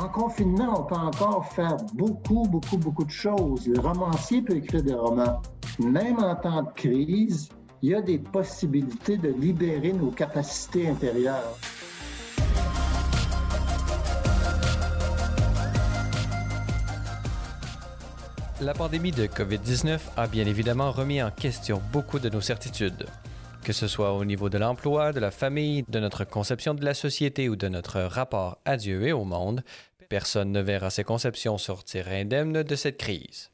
En confinement, on peut encore faire beaucoup, beaucoup, beaucoup de choses. Le romancier peut écrire des romans. Même en temps de crise, il y a des possibilités de libérer nos capacités intérieures. La pandémie de COVID-19 a bien évidemment remis en question beaucoup de nos certitudes. Que ce soit au niveau de l'emploi, de la famille, de notre conception de la société ou de notre rapport à Dieu et au monde, personne ne verra ces conceptions sortir indemnes de cette crise.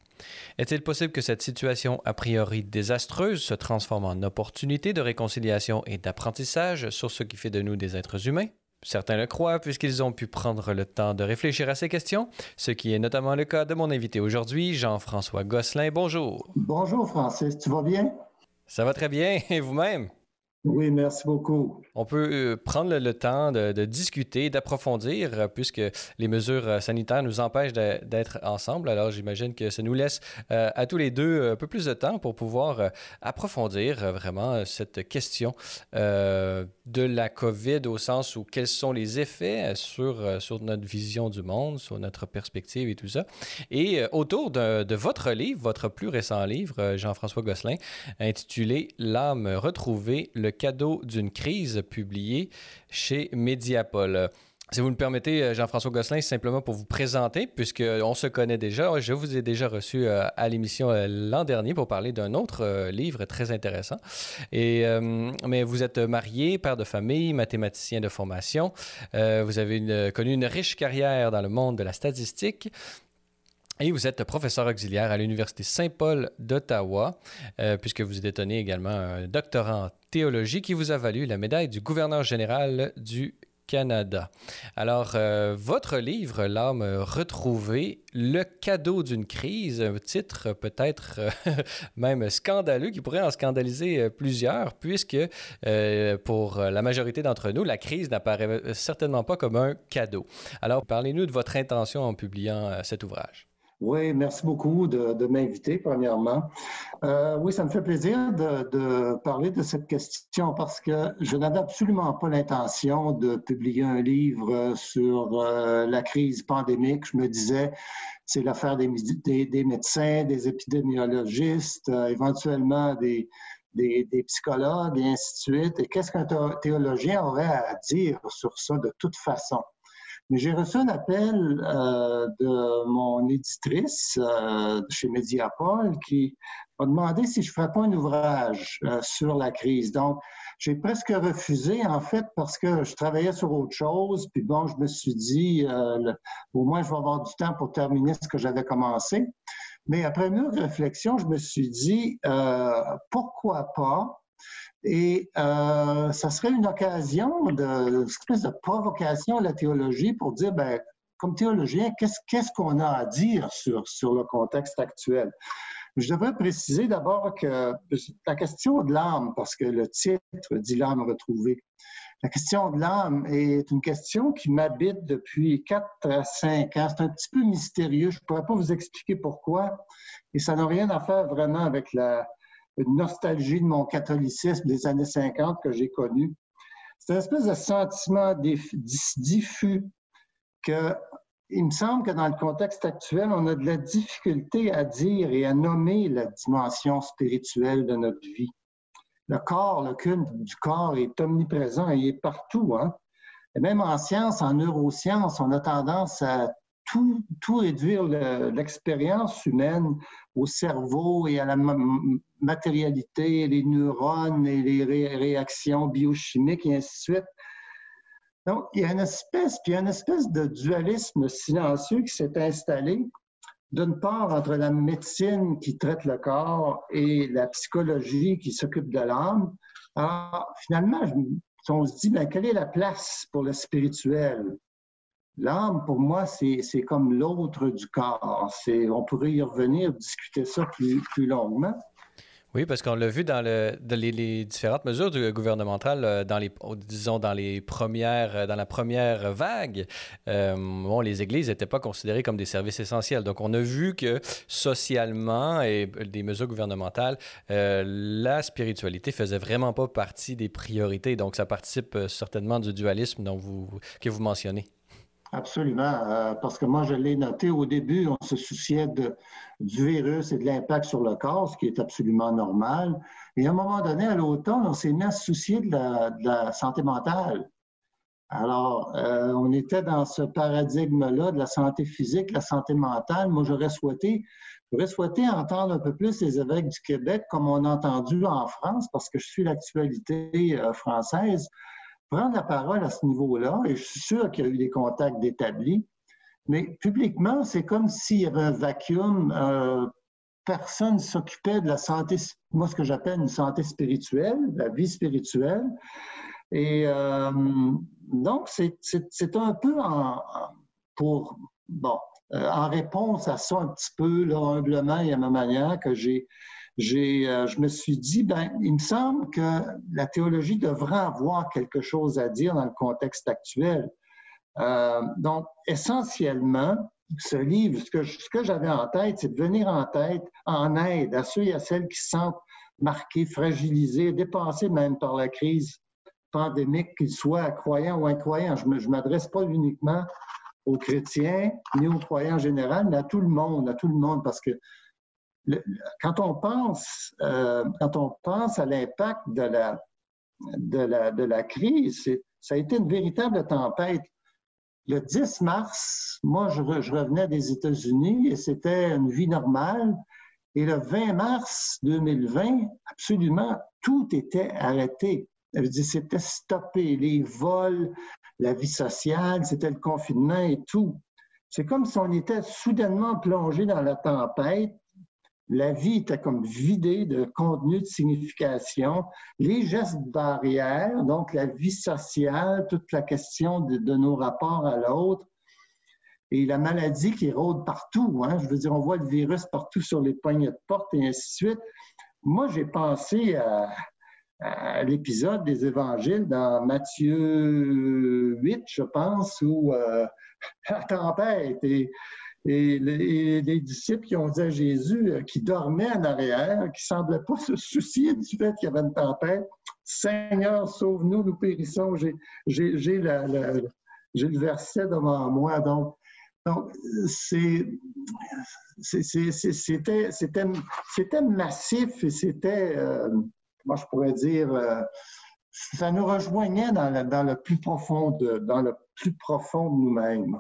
Est-il possible que cette situation a priori désastreuse se transforme en opportunité de réconciliation et d'apprentissage sur ce qui fait de nous des êtres humains? Certains le croient puisqu'ils ont pu prendre le temps de réfléchir à ces questions, ce qui est notamment le cas de mon invité aujourd'hui, Jean-François Gosselin. Bonjour. Bonjour Francis, tu vas bien? Ça va très bien, et vous-même? Oui, merci beaucoup. On peut euh, prendre le, temps de, discuter, d'approfondir, euh, puisque les mesures euh, sanitaires nous empêchent d'être ensemble. Alors, j'imagine que ça nous laisse à tous les deux un peu plus de temps pour pouvoir approfondir vraiment cette question de la COVID au sens où quels sont les effets sur, sur notre vision du monde, sur notre perspective et tout ça. Et autour de, de votre livre, votre plus récent livre, Jean-François Gosselin, intitulé L'âme retrouvée, le cadeau d'une crise, publié chez Mediapol. Si vous me permettez, euh, Jean-François Gosselin, simplement pour vous présenter, puisqu'on se connaît déjà. Je vous ai déjà reçu euh, à l'émission euh, l'an dernier pour parler d'un autre livre très intéressant. Et, mais vous êtes marié, père de famille, mathématicien de formation. vous avez connu une riche carrière dans le monde de la statistique. Et vous êtes professeur auxiliaire à l'Université Saint-Paul d'Ottawa, euh, puisque vous détenez également un doctorat en théologie qui vous a valu la médaille du gouverneur général du Canada. Alors, euh, votre livre, L'âme retrouvée, le cadeau d'une crise, un titre peut-être euh, même scandaleux qui pourrait en scandaliser plusieurs, puisque pour la majorité d'entre nous, la crise n'apparaît certainement pas comme un cadeau. Alors, parlez-nous de votre intention en publiant cet ouvrage. Oui, merci beaucoup de, m'inviter, premièrement. Euh, oui, ça me fait plaisir de, parler de cette question parce que je n'avais absolument pas l'intention de publier un livre sur euh, la crise pandémique. Je me disais, c'est l'affaire des, médecins, des épidémiologistes, euh, éventuellement des, psychologues et ainsi de suite. Et qu'est-ce qu'un théologien aurait à dire sur ça de toute façon? Mais j'ai reçu un appel euh, de mon éditrice euh, chez Mediapol qui m'a demandé si je ferais pas un ouvrage euh, sur la crise. Donc, j'ai presque refusé, en fait, parce que je travaillais sur autre chose. Puis bon, je me suis dit, au moins, je vais avoir du temps pour terminer ce que j'avais commencé. Mais après une réflexion, je me suis dit, pourquoi pas et euh, ça serait une occasion, de, une espèce de provocation à la théologie pour dire, ben, comme théologien, qu'est-ce qu'on a à dire sur, sur le contexte actuel? Je devrais préciser d'abord que la question de l'âme, parce que le titre dit l'âme retrouvée, la question de l'âme est une question qui m'habite depuis 4 à 5 ans. C'est un petit peu mystérieux. Je ne pourrais pas vous expliquer pourquoi. Et ça n'a rien à faire vraiment avec la, une nostalgie de mon catholicisme des années 50 que j'ai connu. C'est une espèce de sentiment diffus que il me semble que dans le contexte actuel, on a de la difficulté à dire et à nommer la dimension spirituelle de notre vie. Le corps, le culte du corps est omniprésent et il est partout. Hein? Et même en science, en neurosciences, on a tendance à tout, réduire l'expérience humaine au cerveau et à la matérialité, les neurones et les réactions biochimiques et ainsi de suite. Donc, il y a une espèce, puis une espèce de dualisme silencieux qui s'est installé, d'une part entre la médecine qui traite le corps et la psychologie qui s'occupe de l'âme. Alors, finalement, on se dit, ben, quelle est la place pour le spirituel? L'âme, pour moi, c'est comme l'autre du corps. On pourrait y revenir, discuter ça plus, plus longuement. Oui, parce qu'on l'a vu dans, le, les, différentes mesures gouvernementales, euh, dans les, disons dans les premières, euh, dans la première vague, euh, bon, les églises n'étaient pas considérées comme des services essentiels. Donc, on a vu que socialement et des mesures gouvernementales, la spiritualité faisait vraiment pas partie des priorités. Donc, ça participe certainement du dualisme dont vous, que vous mentionnez. Absolument, parce que moi, je l'ai noté au début, on se souciait du virus et de l'impact sur le corps, ce qui est absolument normal. Et à un moment donné, à l'automne, on s'est mis à se soucier de la, santé mentale. Alors, euh, on était dans ce paradigme-là de la santé physique, la santé mentale. Moi, j'aurais souhaité, j'aurais souhaité entendre un peu plus les évêques du Québec, comme on a entendu en France, parce que je suis l'actualité euh, française, prendre la parole à ce niveau-là. Et je suis sûr qu'il y a eu des contacts d'établis. Mais publiquement, c'est comme s'il y avait un vacuum. Euh, personne ne s'occupait de la santé, moi ce que j'appelle une santé spirituelle, la vie spirituelle. Et euh, donc, c'est un peu en, pour, bon, euh, en réponse à ça un petit peu, là, humblement et à ma manière, que j'ai, euh, je me suis dit, ben, il me semble que la théologie devrait avoir quelque chose à dire dans le contexte actuel. donc, essentiellement, ce livre, ce que, ce que j'avais en tête, c'est de venir en tête, en aide à ceux et à celles qui se sentent marqués, fragilisés, dépassés même par la crise pandémique, qu'ils soient croyants ou incroyants. Je ne m'adresse pas uniquement aux chrétiens ni aux croyants en général, mais à tout le monde, à tout le monde, parce que quand on pense, euh, quand on pense à l'impact de la, de la, de la crise, ça a été une véritable tempête le 10 mars, moi, je, revenais des États-Unis et c'était une vie normale. Et le 20 mars 2020, absolument tout était arrêté. C'était stoppé, les vols, la vie sociale, c'était le confinement et tout. C'est comme si on était soudainement plongé dans la tempête la vie était comme vidée de contenu, de signification. Les gestes barrières, donc la vie sociale, toute la question de, nos rapports à l'autre, et la maladie qui rôde partout. Hein. Je veux dire, on voit le virus partout sur les poignées de porte et ainsi de suite. Moi, j'ai pensé à, l'épisode des évangiles dans Matthieu 8, je pense, où euh, la tempête et et les, disciples qui ont dit à Jésus, euh, qui dormait en arrière, qui ne semblaient pas se soucier du fait qu'il y avait une tempête, Seigneur, sauve-nous, nous périssons. J'ai le verset devant moi. Donc, c'était massif et c'était, euh, moi je pourrais dire, euh, ça nous rejoignait dans le plus profond de nous-mêmes.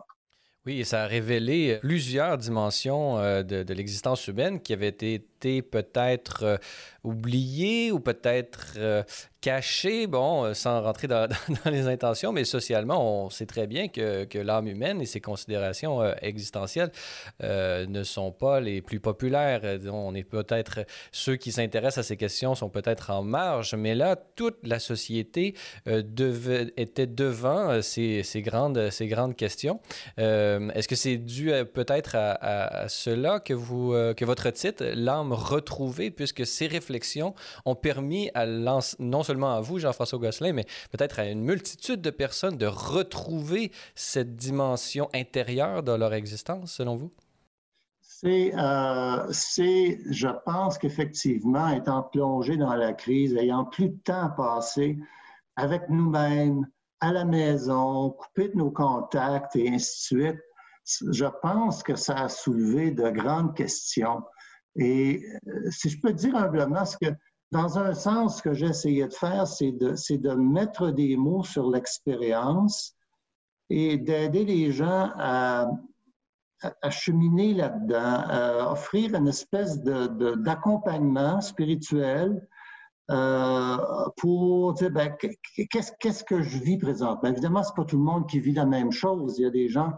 Oui, et ça a révélé plusieurs dimensions euh, de, de l'existence humaine qui avaient été peut-être euh, oubliées ou peut-être euh, caché, bon, euh, sans rentrer dans, les intentions, mais socialement, on sait très bien que, l'âme humaine et ses considérations euh, existentielles euh, ne sont pas les plus populaires. On est peut-être, ceux qui s'intéressent à ces questions sont peut-être en marge, mais là, toute la société était devant ces, grandes, questions. Est-ce que c'est dû peut-être à, cela que, que votre titre, L'âme retrouvée, puisque ces réflexions ont permis à non seulement à vous, Jean-François Gosselin, mais peut-être à une multitude de personnes de retrouver cette dimension intérieure de leur existence, selon vous? C'est, euh, je pense qu'effectivement, étant plongé dans la crise, ayant plus de temps passé avec nous-mêmes, à la maison, coupé de nos contacts et ainsi de suite, je pense que ça a soulevé de grandes questions. Et euh, si je peux dire humblement, ce que dans un sens, ce que j'ai essayé de faire, c'est de, mettre des mots sur l'expérience et d'aider les gens à, à cheminer là-dedans, offrir une espèce d'accompagnement spirituel euh, pour dire ben, qu'est-ce que je vis présentement? Évidemment, c'est pas tout le monde qui vit la même chose. Il y a des gens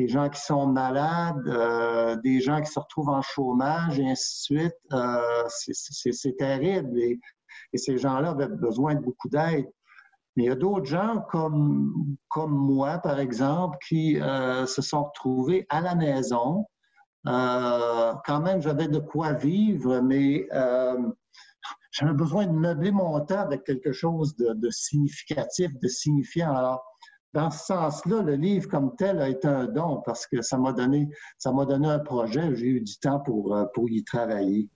des gens qui sont malades, euh, des gens qui se retrouvent en chômage et ainsi de suite. Euh, c'est terrible et, ces gens-là avaient besoin de beaucoup d'aide. Mais il y a d'autres gens comme, comme moi, par exemple, qui euh, se sont retrouvés à la maison. quand même, j'avais de quoi vivre, mais j'avais besoin de meubler mon temps avec quelque chose de, de significatif, de signifiant. Alors, dans ce sens-là, le livre comme tel a été un don parce que ça m'a donné, ça m'a donné un projet. J'ai eu du temps pour, euh, pour y travailler.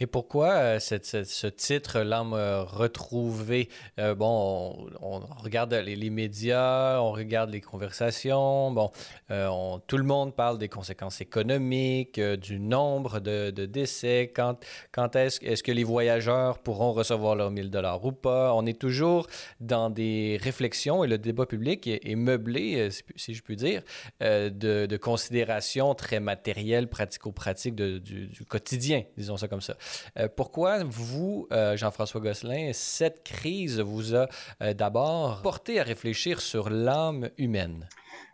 Et pourquoi euh, ce titre, L'âme retrouvée? Euh, bon, on, regarde les, médias, on regarde les conversations, bon, euh, tout le monde parle des conséquences économiques, du nombre de, décès, quand, est-ce est que les voyageurs pourront recevoir leurs 1000 dollars ou pas? On est toujours dans des réflexions et le débat public est, meublé, si je puis dire, de, de considérations très matérielles, pratico-pratiques du, du quotidien, disons ça comme ça. Euh, pourquoi vous, euh, Jean-François Gosselin, cette crise vous a euh, d'abord porté à réfléchir sur l'âme humaine?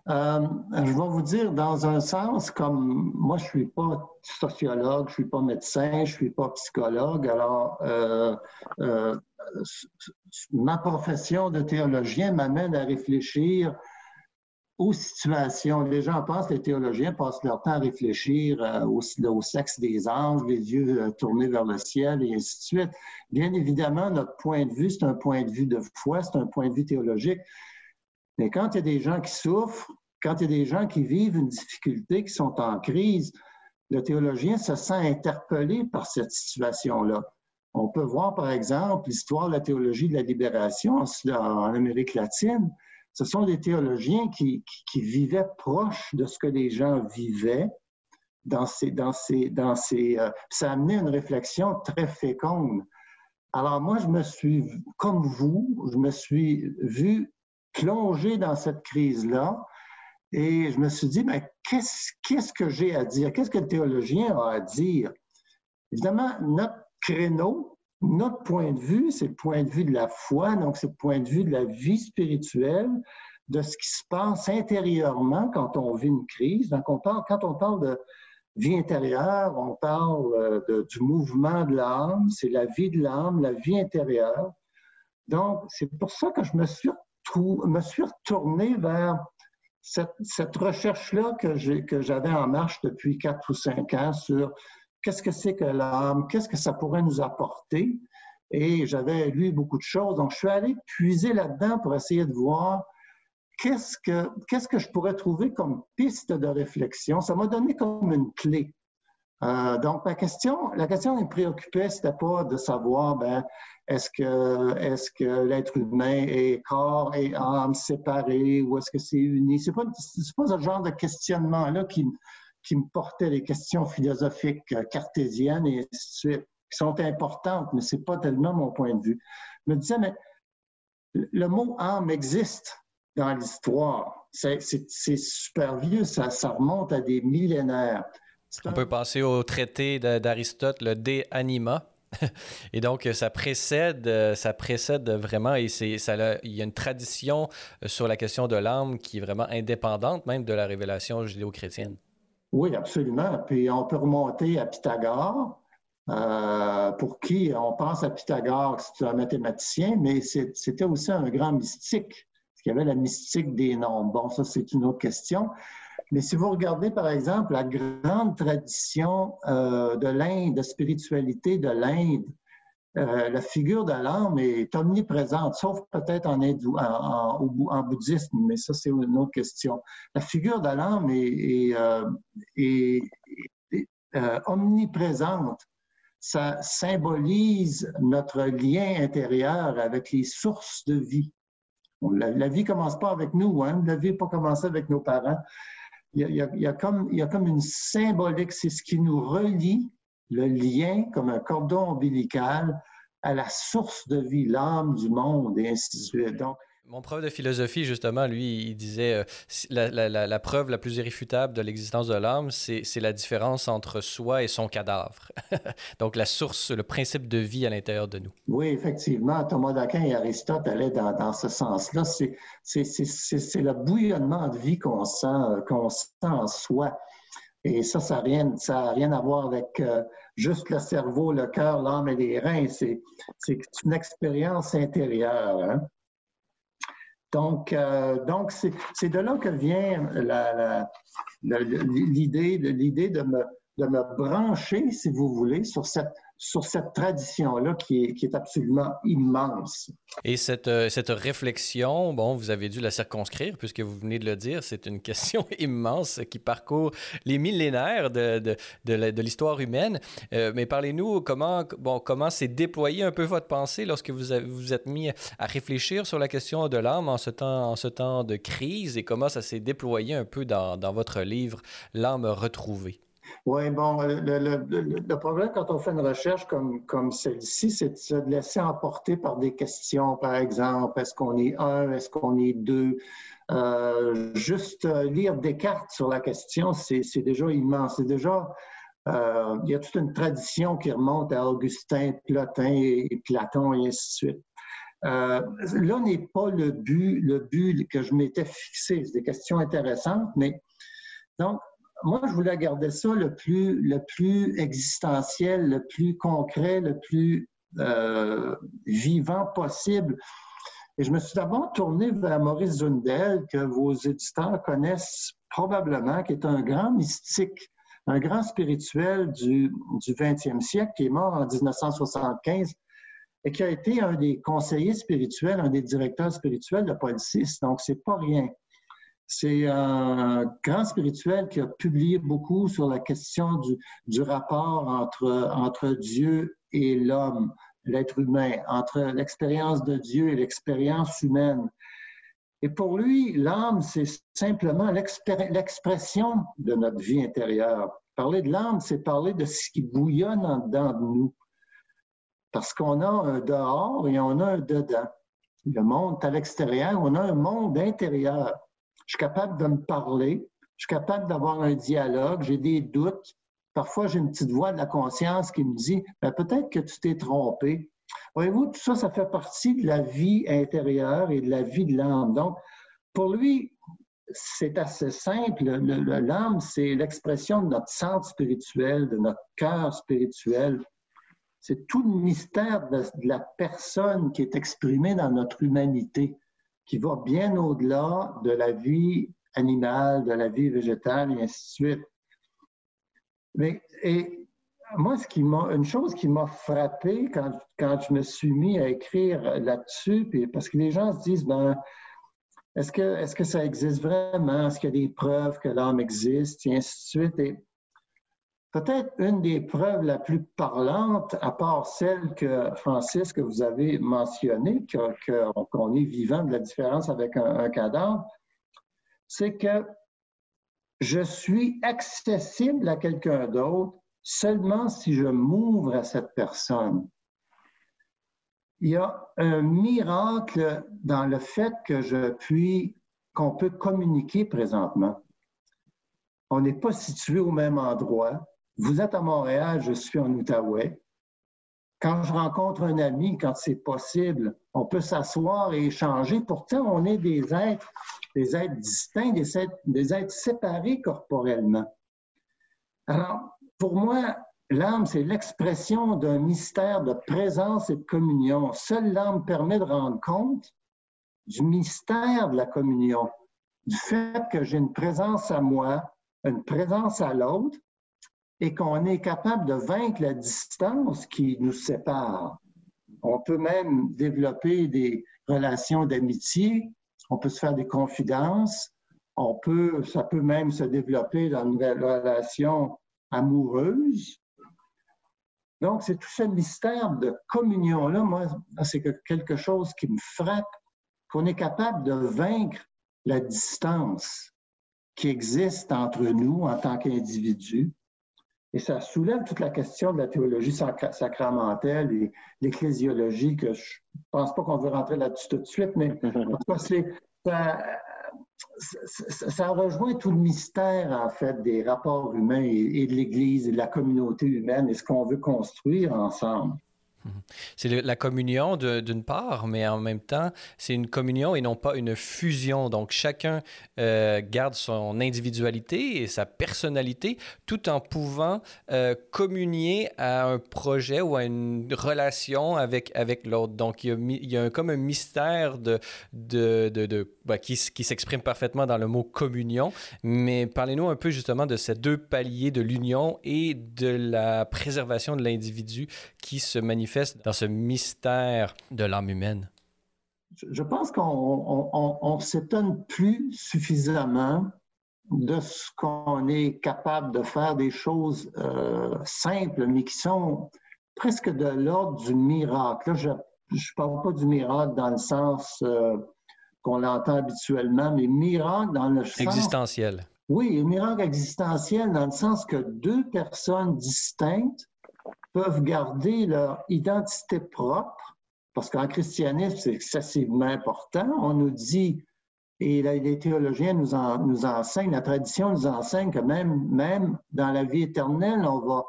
je vais vous dire, dans un sens, comme moi, je ne suis pas sociologue, je ne suis pas médecin, je ne suis pas psychologue, alors ma profession de théologien m'amène à réfléchir aux situations. Les gens pensent, les théologiens passent leur temps à réfléchir euh, au, sexe des anges, les yeux euh, tournés vers le ciel et ainsi de suite. Bien évidemment, notre point de vue, c'est un point de vue de foi, c'est un point de vue théologique. Mais quand il y a des gens qui souffrent, quand il y a des gens qui vivent une difficulté, qui sont en crise, le théologien se sent interpellé par cette situation-là. On peut voir, par exemple, l'histoire de la théologie de la libération en Amérique latine ce sont des théologiens qui, vivaient proche de ce que les gens vivaient dans ces, dans euh, ça a amené une réflexion très féconde. Alors moi, je me suis, comme vous, je me suis vu plonger dans cette crise-là et je me suis dit, mais qu'est-ce, qu'est-ce que j'ai à dire? Qu'est-ce que le théologien a à dire? Évidemment, notre créneau, notre point de vue, c'est le point de vue de la foi, donc c'est le point de vue de la vie spirituelle, de ce qui se passe intérieurement quand on vit une crise. Donc, quand on parle de vie intérieure, on parle euh, du mouvement de l'âme, c'est la vie de l'âme, la vie intérieure. Donc, c'est pour ça que je me suis, me suis retourné vers cette, cette recherche-là que j'avais en marche depuis quatre ou cinq ans sur qu'est-ce que c'est que l'âme, qu'est-ce que ça pourrait nous apporter? Et j'avais lu beaucoup de choses, donc je suis allé puiser là-dedans pour essayer de voir qu'est-ce que, que je pourrais trouver comme piste de réflexion. Ça m'a donné comme une clé. Euh, donc, la question, la question qui me préoccupait, c'était pas de savoir, ben, est-ce que, est-ce que l'être humain est corps et âme séparés ou est-ce que c'est uni? Pas, c'est pas ce genre de questionnement-là qui, qui me portaient les questions philosophiques euh, cartésiennes et ainsi de suite, qui sont importantes, mais ce n'est pas tellement mon point de vue. Je me disais, mais le mot âme existe dans l'histoire. C'est super vieux, ça, ça remonte à des millénaires. On peut passer au traité d'Aristote, le De Anima. Et donc, ça précède, ça précède vraiment, et ça, il y a une tradition euh, sur la question de l'âme qui est vraiment indépendante même de la révélation judéo-chrétienne. Oui, absolument. Puis on peut remonter à Pythagore, euh, pour qui on pense à Pythagore, c'est un mathématicien, mais c'était aussi un grand mystique, parce qu'il y avait la mystique des nombres. Bon, ça, c'est une autre question. Mais si vous regardez, par exemple, la grande tradition euh, de l'Inde, de spiritualité de l'Inde, euh, la figure de l'âme est omniprésente, sauf peut-être en, bouddhisme, mais ça, c'est une autre question. La figure de l'âme est, euh, euh, omniprésente. Ça symbolise notre lien intérieur avec les sources de vie. La, vie ne commence pas avec nous, hein? la vie n'a pas commencé avec nos parents. Il y a comme une symbolique, c'est ce qui nous relie le lien comme un cordon ombilical à la source de vie, l'âme du monde, et ainsi de suite. Donc, mon prof de philosophie, justement, lui, il disait euh, la, preuve la plus irréfutable de l'existence de l'âme, c'est la différence entre soi et son cadavre. Donc, la source, le principe de vie à l'intérieur de nous. Oui, effectivement. Thomas d'Aquin et Aristote allaient dans, dans ce sens-là. C'est le bouillonnement de vie qu'on sent, euh, qu'on sent en soi. Et ça, ça n'a rien, rien à voir avec euh, juste le cerveau, le cœur, l'âme et les reins. C'est une expérience intérieure. Hein. Donc, euh, donc c'est de là que vient l'idée de, me, de me brancher, si vous voulez, sur cette, sur cette tradition-là qui est, absolument immense. Et cette, euh, cette réflexion, bon, vous avez dû la circonscrire puisque vous venez de le dire, c'est une question immense qui parcourt les millénaires de, de, de l'histoire humaine. Euh, mais parlez-nous comment, bon, comment s'est déployé un peu votre pensée lorsque vous vous êtes mis à réfléchir sur la question de l'âme en ce temps, en ce temps de crise et comment ça s'est déployé un peu dans, dans votre livre L'âme retrouvée? Oui, bon, le, problème quand on fait une recherche comme, comme celle-ci, c'est de se laisser emporter par des questions, par exemple, est-ce qu'on est un, est-ce qu'on est deux? Euh, juste lire Descartes sur la question, c'est déjà immense. C'est déjà, euh, il y a toute une tradition qui remonte à Augustin, Plotin et, Platon et ainsi de suite. Euh, là n'est pas le but, le but que je m'étais fixé. C'est des questions intéressantes, mais donc, moi, je voulais garder ça le plus, existentiel, le plus concret, le plus euh, vivant possible. Et je me suis d'abord tourné vers Maurice Zundel, que vos éditeurs connaissent probablement, qui est un grand mystique, un grand spirituel du, du 20e siècle, qui est mort en 1975 et qui a été un des conseillers spirituels, un des directeurs spirituels de Paul VI. Donc, c'est pas rien. C'est un grand spirituel qui a publié beaucoup sur la question du, rapport entre, entre Dieu et l'homme, l'être humain, entre l'expérience de Dieu et l'expérience humaine. Et pour lui, l'âme, c'est simplement l'expression de notre vie intérieure. Parler de l'âme, c'est parler de ce qui bouillonne en dedans de nous. Parce qu'on a un dehors et on a un dedans. Le monde est à l'extérieur, on a un monde intérieur je suis capable de me parler, je suis capable d'avoir un dialogue, j'ai des doutes. Parfois, j'ai une petite voix de la conscience qui me dit ben, peut-être que tu t'es trompé. Voyez-vous, tout ça, ça fait partie de la vie intérieure et de la vie de l'âme. Donc, pour lui, c'est assez simple. L'âme, c'est l'expression de notre centre spirituel, de notre cœur spirituel. C'est tout le mystère de, la personne qui est exprimé dans notre humanité qui va bien au-delà de la vie animale, de la vie végétale, et ainsi de suite. Mais, et moi, qui une chose qui m'a frappé quand, je me suis mis à écrire là-dessus, parce que les gens se disent, ben, est-ce que, ça existe vraiment? Est-ce qu'il y a des preuves que l'âme existe? Et ainsi de suite. Peut-être une des preuves la plus parlantes, à part celle que Francis, que vous avez mentionnée, qu'on est vivant de la différence avec un, cadavre, c'est que je suis accessible à quelqu'un d'autre seulement si je m'ouvre à cette personne. Il y a un miracle dans le fait que je puis, qu'on peut communiquer présentement. On n'est pas situé au même endroit vous êtes à Montréal, je suis en Outaouais. Quand je rencontre un ami, quand c'est possible, on peut s'asseoir et échanger. Pourtant, on est des êtres, des êtres distincts, des êtres, des êtres séparés corporellement. Alors, pour moi, l'âme, c'est l'expression d'un mystère de présence et de communion. Seule l'âme permet de rendre compte du mystère de la communion, du fait que j'ai une présence à moi, une présence à l'autre, et qu'on est capable de vaincre la distance qui nous sépare. On peut même développer des relations d'amitié, on peut se faire des confidences, on peut, ça peut même se développer dans une relation amoureuse. Donc, c'est tout ce mystère de communion-là, moi, c'est quelque chose qui me frappe, qu'on est capable de vaincre la distance qui existe entre nous en tant qu'individus et ça soulève toute la question de la théologie sacramentelle et l'ecclésiologie, que je ne pense pas qu'on veut rentrer là-dessus tout de suite, mais en tout cas, ça, rejoint tout le mystère, en fait, des rapports humains et de l'Église et de la communauté humaine et ce qu'on veut construire ensemble. C'est la communion d'une part, mais en même temps, c'est une communion et non pas une fusion. Donc, chacun euh, garde son individualité et sa personnalité tout en pouvant euh, communier à un projet ou à une relation avec, avec l'autre. Donc, il y a, a comme un mystère de, de, de bah, qui, s'exprime parfaitement dans le mot communion, mais parlez-nous un peu justement de ces deux paliers de l'union et de la préservation de l'individu qui se manifeste dans ce mystère de l'âme humaine. Je pense qu'on ne s'étonne plus suffisamment de ce qu'on est capable de faire, des choses euh, simples, mais qui sont presque de l'ordre du miracle. Là, je ne parle pas du miracle dans le sens euh, qu'on l'entend habituellement, mais miracle dans le sens... Existentiel. Oui, miracle existentiel dans le sens que deux personnes distinctes peuvent garder leur identité propre, parce qu'en christianisme, c'est excessivement important. On nous dit et les théologiens nous, nous enseignent, la tradition nous enseigne que même, même dans la vie éternelle, on va,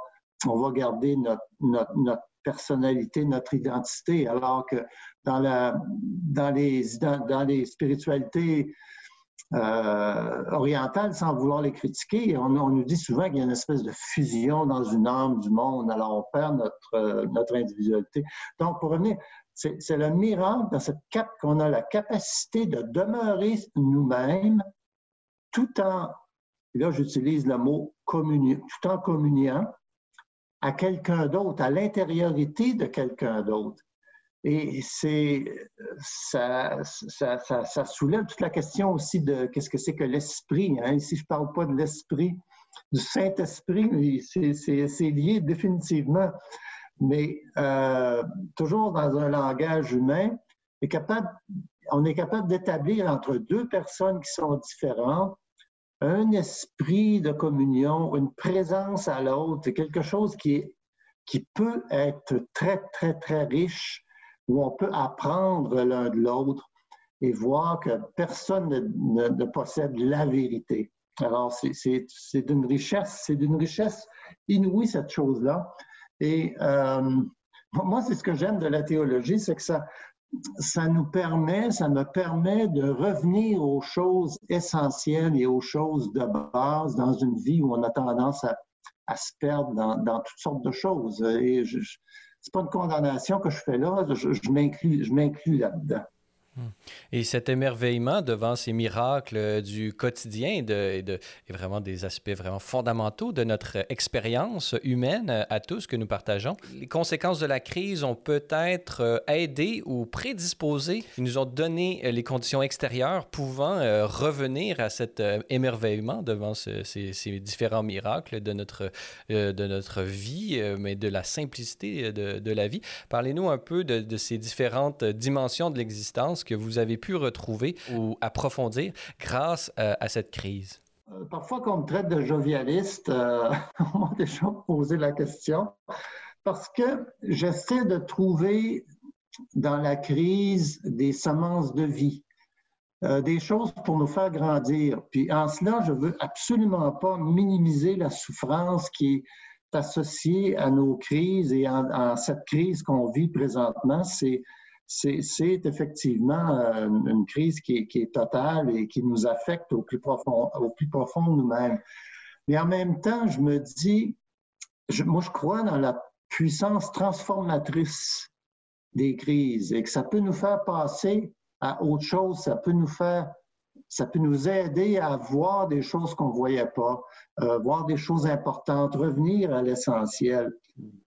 on va garder notre, notre, personnalité, notre identité, alors que dans, la, dans, les, dans, les spiritualités euh, orientales, sans vouloir les critiquer, on, nous dit souvent qu'il y a une espèce de fusion dans une âme du monde, alors on perd notre, notre individualité. Donc, pour revenir, c'est le miracle dans cette cap qu'on a la capacité de demeurer nous-mêmes tout en, là j'utilise le mot communion, tout en communiant à quelqu'un d'autre, à l'intériorité de quelqu'un d'autre. Et c'est ça, ça, soulève toute la question aussi de qu'est-ce que c'est que l'esprit. Hein? Ici, je ne parle pas de l'esprit, du Saint-Esprit, c'est lié définitivement mais euh, toujours dans un langage humain, on est capable d'établir entre deux personnes qui sont différentes un esprit de communion, une présence à l'autre, quelque chose qui, qui peut être très, très, très riche, où on peut apprendre l'un de l'autre et voir que personne ne, ne, possède la vérité. Alors, c'est d'une richesse, c'est d'une richesse inouïe, cette chose-là. Et euh, moi, c'est ce que j'aime de la théologie, c'est que ça, ça nous permet, ça me permet de revenir aux choses essentielles et aux choses de base dans une vie où on a tendance à, se perdre dans, toutes sortes de choses. Et je, je c'est pas une condamnation que je fais là, je m'inclus là-dedans. Et cet émerveillement devant ces miracles du quotidien de, de, et vraiment des aspects vraiment fondamentaux de notre expérience humaine à tous que nous partageons. Les conséquences de la crise ont peut-être euh, aidé ou prédisposé, ils nous ont donné les conditions extérieures pouvant euh, revenir à cet euh, émerveillement devant ces, ces, différents miracles de notre, de notre vie, mais de la simplicité de, de la vie. Parlez-nous un peu de, de ces différentes dimensions de l'existence que vous avez pu retrouver ou approfondir grâce euh, à cette crise? Euh, parfois, quand on me traite de jovialiste, euh, on m'a déjà posé la question parce que j'essaie de trouver dans la crise des semences de vie, des choses pour nous faire grandir. Puis en cela, je veux absolument pas minimiser la souffrance qui est associée à nos crises et à cette crise qu'on vit présentement. C'est c'est effectivement euh, une crise qui est, totale et qui nous affecte au plus profond, au plus profond de nous-mêmes. Mais en même temps, je me dis, moi, je crois dans la puissance transformatrice des crises et que ça peut nous faire passer à autre chose, ça peut nous faire, ça peut nous aider à voir des choses qu'on ne voyait pas, euh, voir des choses importantes, revenir à l'essentiel.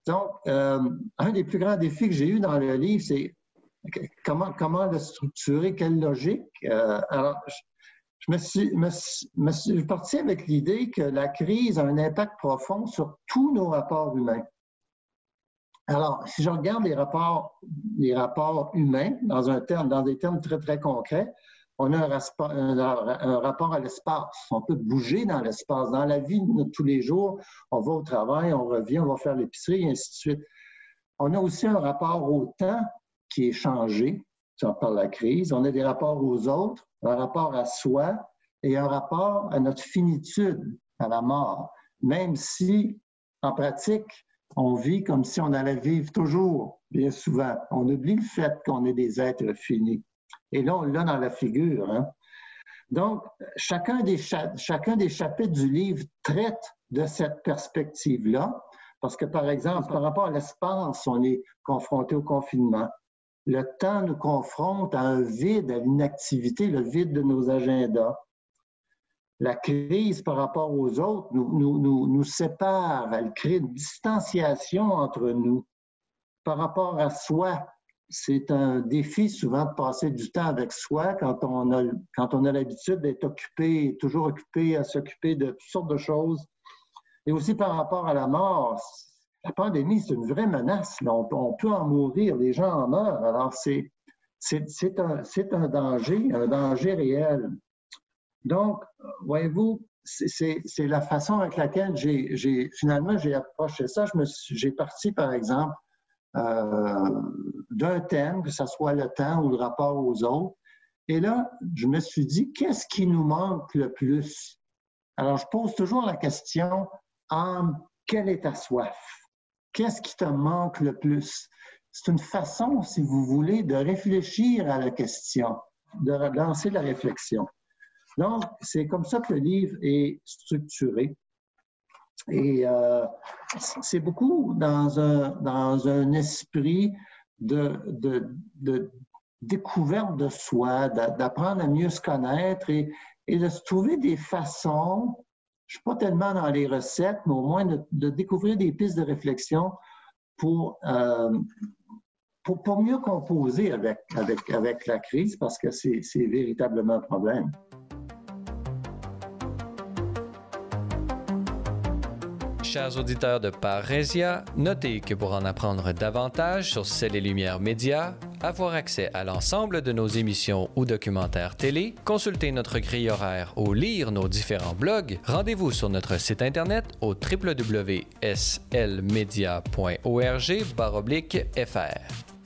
Donc, euh, un des plus grands défis que j'ai eu dans le livre, c'est comment, comment le structurer, quelle logique? Euh, alors, je, me, suis, parti avec l'idée que la crise a un impact profond sur tous nos rapports humains. Alors, si je regarde les rapports, les rapports humains dans, un terme, dans des termes très, très concrets, on a un, un rapport à l'espace. On peut bouger dans l'espace. Dans la vie de tous les jours, on va au travail, on revient, on va faire l'épicerie, et ainsi de suite. On a aussi un rapport au temps qui est changé par la crise. On a des rapports aux autres, un rapport à soi et un rapport à notre finitude, à la mort. Même si, en pratique, on vit comme si on allait vivre toujours, bien souvent. On oublie le fait qu'on est des êtres finis. Et là, on l'a dans la figure. Hein. Donc, chacun des, chacun des chapitres du livre traite de cette perspective-là, parce que, par exemple, par rapport à l'espace, on est confronté au confinement Le temps nous confronte à un vide, à l'inactivité, le vide de nos agendas. La crise par rapport aux autres nous, nous, sépare, elle crée une distanciation entre nous par rapport à soi. C'est un défi souvent de passer du temps avec soi quand on a, quand on a l'habitude d'être occupé, toujours occupé à s'occuper de toutes sortes de choses. Et aussi par rapport à la mort, la pandémie, c'est une vraie menace. On, peut en mourir, les gens en meurent. Alors, c'est, un danger, un danger réel. Donc, voyez-vous, c'est la façon avec laquelle j'ai finalement j'ai approché ça. J'ai parti, par exemple, euh, d'un thème, que ce soit le temps ou le rapport aux autres. Et là, je me suis dit, qu'est-ce qui nous manque le plus? Alors, je pose toujours la question, âme, quelle est ta soif? Qu'est-ce qui te manque le plus? C'est une façon, si vous voulez, de réfléchir à la question, de lancer la réflexion. Donc, c'est comme ça que le livre est structuré. Et euh, c'est beaucoup dans un, dans un esprit de, de, découverte de soi, d'apprendre à mieux se connaître et, et, de se trouver des façons, je ne suis pas tellement dans les recettes, mais au moins de, découvrir des pistes de réflexion pour, euh, pour, pour, mieux composer avec, avec, avec la crise parce que c'est véritablement un problème. Chers auditeurs de Parésia, notez que pour en apprendre davantage sur Celles et Lumières Médias, avoir accès à l'ensemble de nos émissions ou documentaires télé, consulter notre grille horaire ou lire nos différents blogs, rendez-vous sur notre site internet au www.slmedia.org/fr.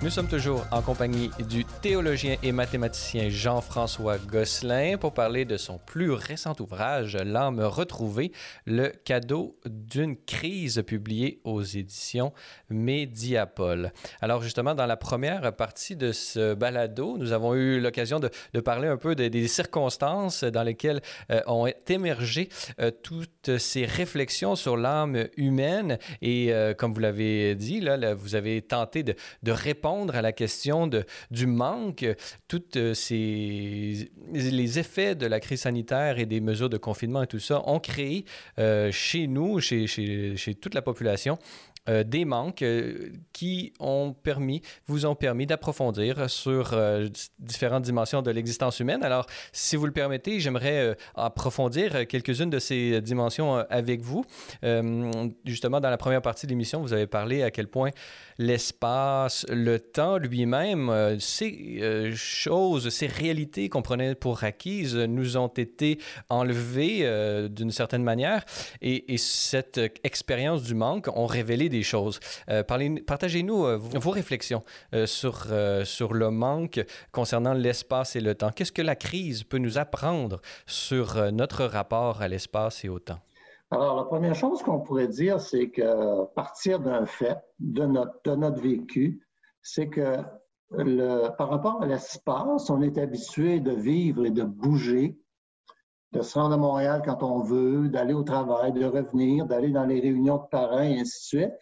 Nous sommes toujours en compagnie du théologien et mathématicien Jean-François Gosselin pour parler de son plus récent ouvrage, L'âme retrouvée, le cadeau d'une crise publié aux éditions Médiapole. Alors justement, dans la première partie de ce balado, nous avons eu l'occasion de, parler un peu des circonstances dans lesquelles euh, ont émergé euh, toutes ces réflexions sur l'âme humaine et euh, comme vous l'avez dit, là, vous avez tenté de, de répondre à la question de, du manque, tous euh, ces, les effets de la crise sanitaire et des mesures de confinement et tout ça ont créé euh, chez nous, chez, chez, chez toute la population, euh, des manques euh, qui ont permis, vous ont permis d'approfondir sur euh, différentes dimensions de l'existence humaine. Alors, si vous le permettez, j'aimerais approfondir quelques-unes de ces dimensions avec vous. justement, dans la première partie de l'émission, vous avez parlé à quel point l'espace, le temps lui-même, ces choses, ces réalités qu'on prenait pour acquises nous ont été enlevées d'une certaine manière. Et, et cette expérience du manque ont révélé des choses. Euh, partagez-nous euh, vos, réflexions euh, sur, sur le manque concernant l'espace et le temps. Qu'est-ce que la crise peut nous apprendre sur notre rapport à l'espace et au temps? Alors, la première chose qu'on pourrait dire, c'est que partir d'un fait, de notre, de notre vécu, c'est que par rapport à l'espace, on est habitué de vivre et de bouger, de se rendre à Montréal quand on veut, d'aller au travail, de revenir, d'aller dans les réunions de parents et ainsi de suite.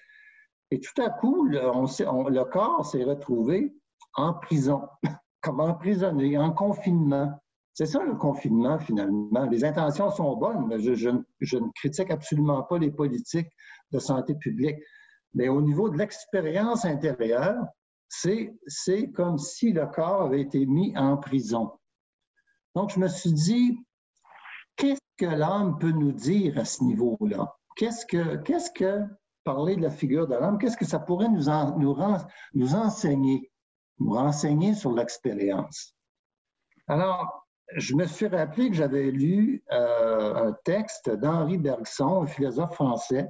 Et tout à coup, le, corps s'est retrouvé en prison, comme emprisonné, en confinement. C'est ça le confinement, finalement. Les intentions sont bonnes. Je, je, ne critique absolument pas les politiques de santé publique. Mais au niveau de l'expérience intérieure, c'est comme si le corps avait été mis en prison. Donc, je me suis dit, qu'est-ce que l'âme peut nous dire à ce niveau-là? Qu'est-ce que, qu'est-ce que parler de la figure de l'âme, qu'est-ce que ça pourrait nous, nous, enseigner, nous renseigner sur l'expérience? Alors, je me suis rappelé que j'avais lu euh, un texte d'Henri Bergson, un philosophe français,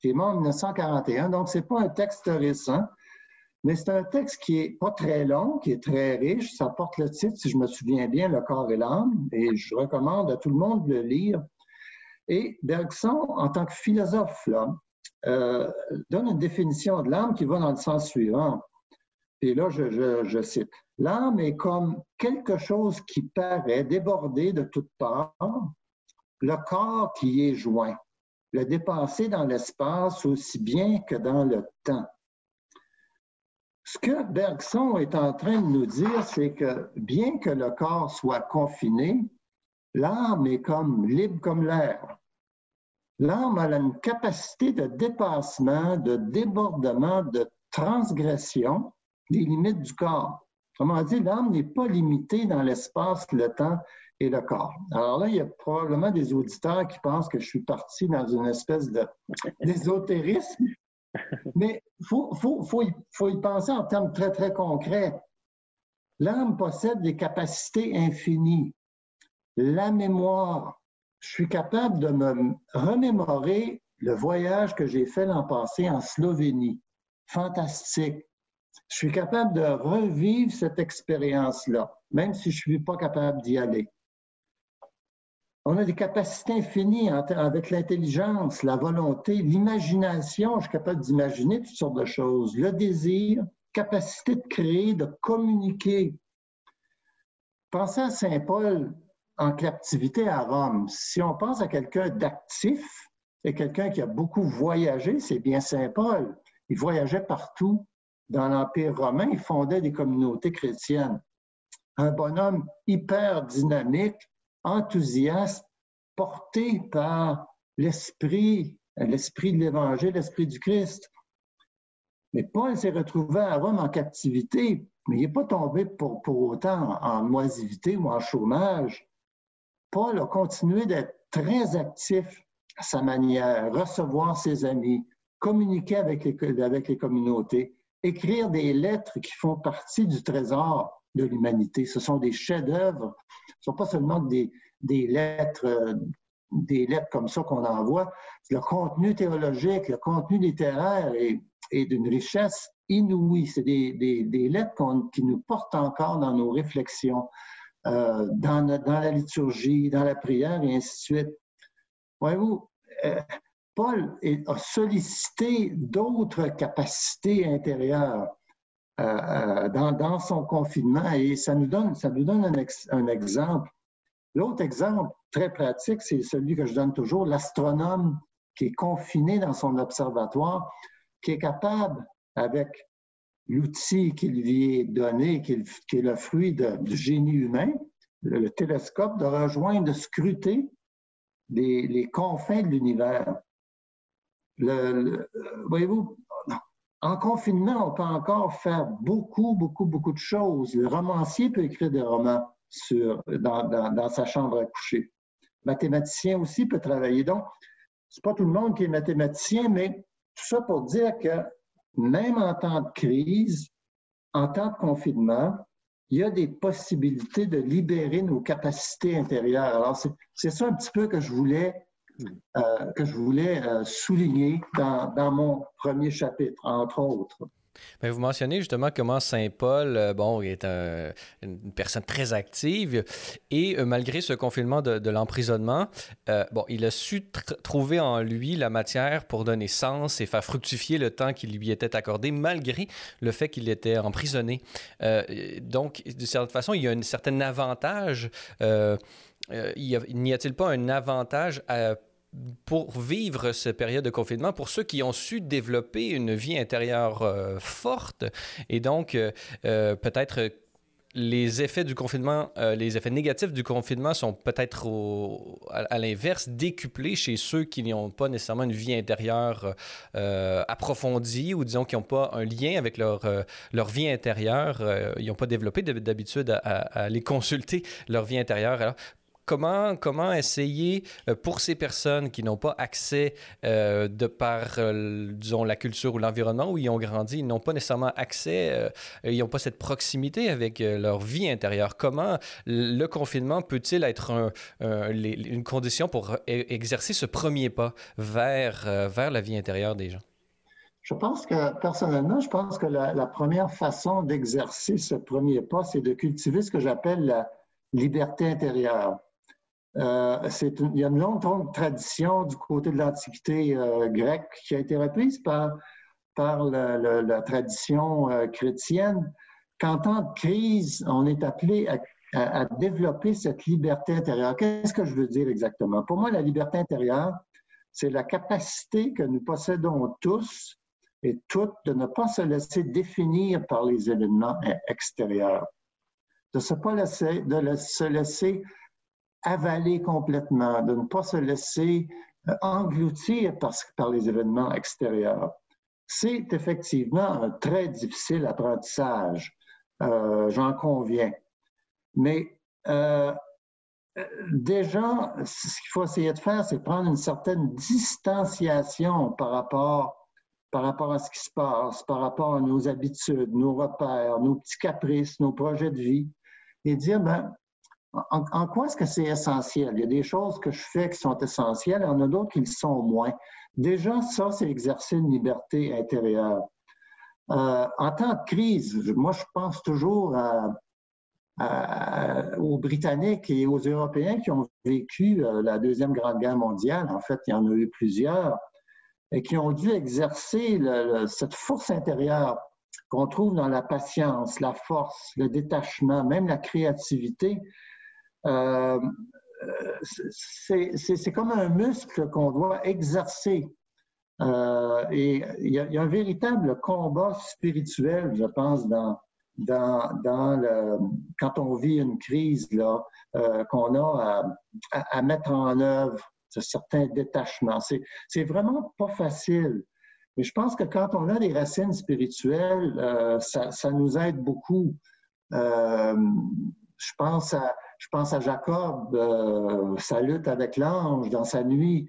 qui est mort en 1941. Donc, ce n'est pas un texte récent, mais c'est un texte qui est pas très long, qui est très riche. Ça porte le titre, si je me souviens bien, Le corps et l'âme, et je recommande à tout le monde de le lire. Et Bergson, en tant que philosophe, euh, donne une définition de l'âme qui va dans le sens suivant. Et là, je, cite, L'âme est comme quelque chose qui paraît déborder de toutes parts, le corps qui est joint, le dépasser dans l'espace aussi bien que dans le temps. Ce que Bergson est en train de nous dire, c'est que bien que le corps soit confiné, l'âme est comme libre comme l'air. L'âme a une capacité de dépassement, de débordement, de transgression des limites du corps. Autrement dit, l'âme n'est pas limitée dans l'espace, le temps et le corps. Alors là, il y a probablement des auditeurs qui pensent que je suis parti dans une espèce d'ésotérisme, mais il faut, faut, faut, faut, y penser en termes très, très concrets. L'âme possède des capacités infinies. La mémoire, je suis capable de me remémorer le voyage que j'ai fait l'an passé en Slovénie. Fantastique. Je suis capable de revivre cette expérience-là, même si je ne suis pas capable d'y aller. On a des capacités infinies avec l'intelligence, la volonté, l'imagination. Je suis capable d'imaginer toutes sortes de choses. Le désir, capacité de créer, de communiquer. Pensez à Saint Paul en captivité à Rome. Si on pense à quelqu'un d'actif, c'est quelqu'un qui a beaucoup voyagé, c'est bien Saint Paul. Il voyageait partout dans l'Empire romain, il fondait des communautés chrétiennes. Un bonhomme hyper dynamique, enthousiaste, porté par l'esprit, l'esprit de l'Évangile, l'esprit du Christ. Mais Paul s'est retrouvé à Rome en captivité, mais il n'est pas tombé pour, pour autant en, moisivité ou en chômage. Paul a continué d'être très actif à sa manière, recevoir ses amis, communiquer avec les, communautés, écrire des lettres qui font partie du trésor de l'humanité. Ce sont des chefs-d'œuvre. Ce ne sont pas seulement des, lettres, euh, des lettres comme ça qu'on envoie. Le contenu théologique, le contenu littéraire est, d'une richesse inouïe. C'est des, des, lettres qui nous portent encore dans nos réflexions, euh, dans, la liturgie, dans la prière et ainsi de suite. Voyez-vous, euh, Paul a sollicité d'autres capacités intérieures euh, dans, son confinement et ça nous donne un, exemple. L'autre exemple très pratique, c'est celui que je donne toujours, l'astronome qui est confiné dans son observatoire, qui est capable, avec l'outil qu'il lui est donné, qui est, le fruit du génie humain, le, télescope, de rejoindre, de scruter les confins de l'univers voyez-vous, en confinement, on peut encore faire beaucoup, beaucoup, beaucoup de choses. Le romancier peut écrire des romans dans, sa chambre à coucher. Le mathématicien aussi peut travailler. Donc, c'est pas tout le monde qui est mathématicien, mais tout ça pour dire que même en temps de crise, en temps de confinement, il y a des possibilités de libérer nos capacités intérieures. Alors, c'est ça un petit peu que je voulais euh, que je voulais euh, souligner dans, dans, mon premier chapitre, entre autres. Mais vous mentionnez justement comment Saint Paul, euh, bon, est une personne très active et malgré ce confinement de, l'emprisonnement, bon, il a su trouver en lui la matière pour donner sens et faire fructifier le temps qui lui était accordé malgré le fait qu'il était emprisonné. donc, de certaine façon, il y a un certain avantage. n'y a-t-il pas un avantage à pour vivre cette période de confinement, pour ceux qui ont su développer une vie intérieure euh, forte et donc euh, euh, peut-être les effets du confinement, les effets négatifs du confinement sont peut-être à, l'inverse décuplés chez ceux qui n'ont pas nécessairement une vie intérieure approfondie ou disons qui n'ont pas un lien avec leur, leur vie intérieure. ils n'ont pas développé d'habitude à, à, aller consulter leur vie intérieure. Comment, comment essayer pour ces personnes qui n'ont pas accès de par, disons, la culture ou l'environnement où ils ont grandi, ils n'ont pas nécessairement accès, ils n'ont pas cette proximité avec leur vie intérieure. Comment le confinement peut-il être une condition pour e-, exercer ce premier pas vers, vers la vie intérieure des gens? Je pense que, personnellement, je pense que la, première façon d'exercer ce premier pas, c'est de cultiver ce que j'appelle la liberté intérieure. Euh, il y a une longue, tradition du côté de l'Antiquité euh, grecque qui a été reprise par, la, tradition euh, chrétienne. Qu'en temps de crise, on est appelé à, développer cette liberté intérieure. Qu'est-ce que je veux dire exactement? Pour moi, la liberté intérieure, c'est la capacité que nous possédons tous et toutes de ne pas se laisser définir par les événements extérieurs, de ne pas laisser, de se laisser avaler complètement, de ne pas se laisser euh, engloutir par, par les événements extérieurs. C'est effectivement un très difficile apprentissage, euh, j'en conviens. Mais euh, déjà, ce qu'il faut essayer de faire, c'est prendre une certaine distanciation par rapport par rapport à ce qui se passe, par rapport à nos habitudes, nos repères, nos petits caprices, nos projets de vie, et dire, ben, en, quoi est-ce que c'est essentiel? Il y a des choses que je fais qui sont essentielles, il y en a d'autres qui le sont moins. Déjà, ça, c'est exercer une liberté intérieure. Euh, en temps de crise, moi, je pense toujours aux Britanniques et aux Européens qui ont vécu euh, la Deuxième Grande Guerre mondiale. En fait, il y en a eu plusieurs et qui ont dû exercer cette force intérieure qu'on trouve dans la patience, la force, le détachement, même la créativité. Euh, c'est comme un muscle qu'on doit exercer. Euh, et il y, a un véritable combat spirituel, je pense, quand on vit une crise euh, qu'on a à, mettre en œuvre certain détachement. C'est vraiment pas facile. Mais je pense que quand on a des racines spirituelles, euh, ça, nous aide beaucoup. Euh, je, pense à, je pense à Jacob, euh, sa lutte avec l'ange dans sa nuit,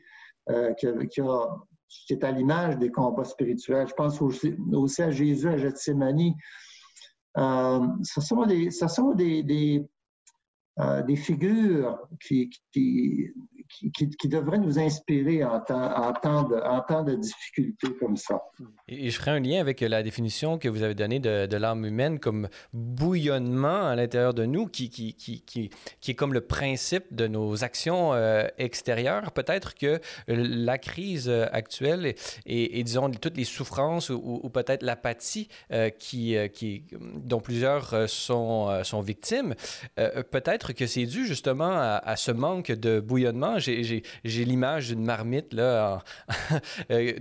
qui, qui, est à l'image des combats spirituels. Je pense aussi, à Jésus à Gethsemane. ce sont des, sont des, des figures qui, qui, qui, devrait nous inspirer en temps, de, difficultés comme ça. Et je ferai un lien avec la définition que vous avez donnée de, l'âme humaine comme bouillonnement à l'intérieur de nous, qui, qui, qui, est comme le principe de nos actions euh, extérieures. Peut-être que la crise actuelle et, disons, toutes les souffrances ou, peut-être l'apathie euh, qui, euh, qui, dont plusieurs sont, sont victimes, peut-être que c'est dû justement à ce manque de bouillonnement j'ai l'image d'une marmite là, euh,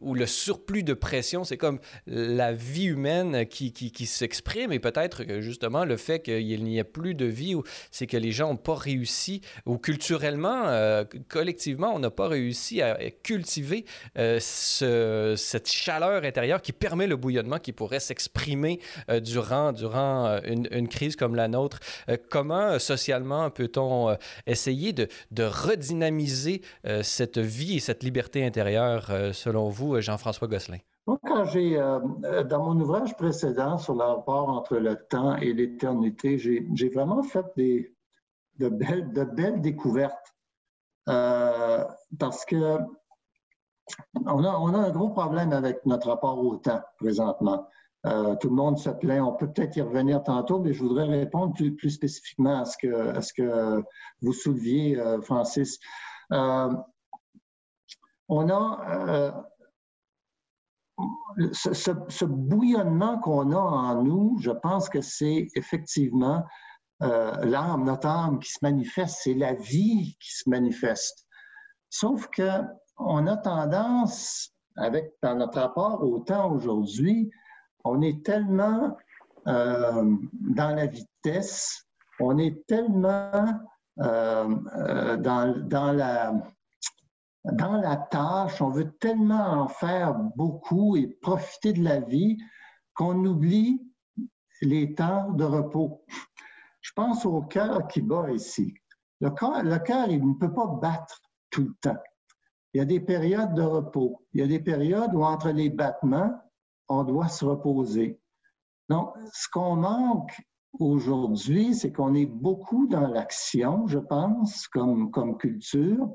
où le surplus de pression, c'est comme la vie humaine qui, s'exprime et peut-être que justement le fait qu'il n'y ait plus de vie, c'est que les gens n'ont pas réussi, ou culturellement, euh, collectivement, on n'a pas réussi à cultiver euh, ce, cette chaleur intérieure qui permet le bouillonnement qui pourrait s'exprimer durant, durant une, crise comme la nôtre. comment socialement peut-on essayer de, redynamiser euh, cette vie et cette liberté intérieure, euh, selon vous, Jean-François Gosselin? Moi, quand j'ai, euh, dans mon ouvrage précédent sur le rapport entre le temps et l'éternité, j'ai vraiment fait des, de, belles, de belles découvertes. parce que on a, on a, un gros problème avec notre rapport au temps présentement. Tout le monde se plaint. On peut peut-être y revenir tantôt, mais je voudrais répondre plus, spécifiquement à ce, que, ce vous souleviez, Francis. Euh, on a euh, ce, bouillonnement qu'on a en nous, je pense que c'est effectivement euh, l'âme, notre âme qui se manifeste, c'est la vie qui se manifeste. Sauf que on a tendance, avec dans notre rapport au temps aujourd'hui, on est tellement dans la vitesse, on est tellement euh, euh, dans, la, dans la tâche, on veut tellement en faire beaucoup et profiter de la vie qu'on oublie les temps de repos. Je pense au cœur qui bat ici. Le le cœur, il ne peut pas battre tout le temps. Il y a des périodes de repos. Il y a des périodes où entre les battements, on doit se reposer. Donc, ce qu'on manque aujourd'hui, c'est qu'on est beaucoup dans l'action, je pense, comme, comme culture,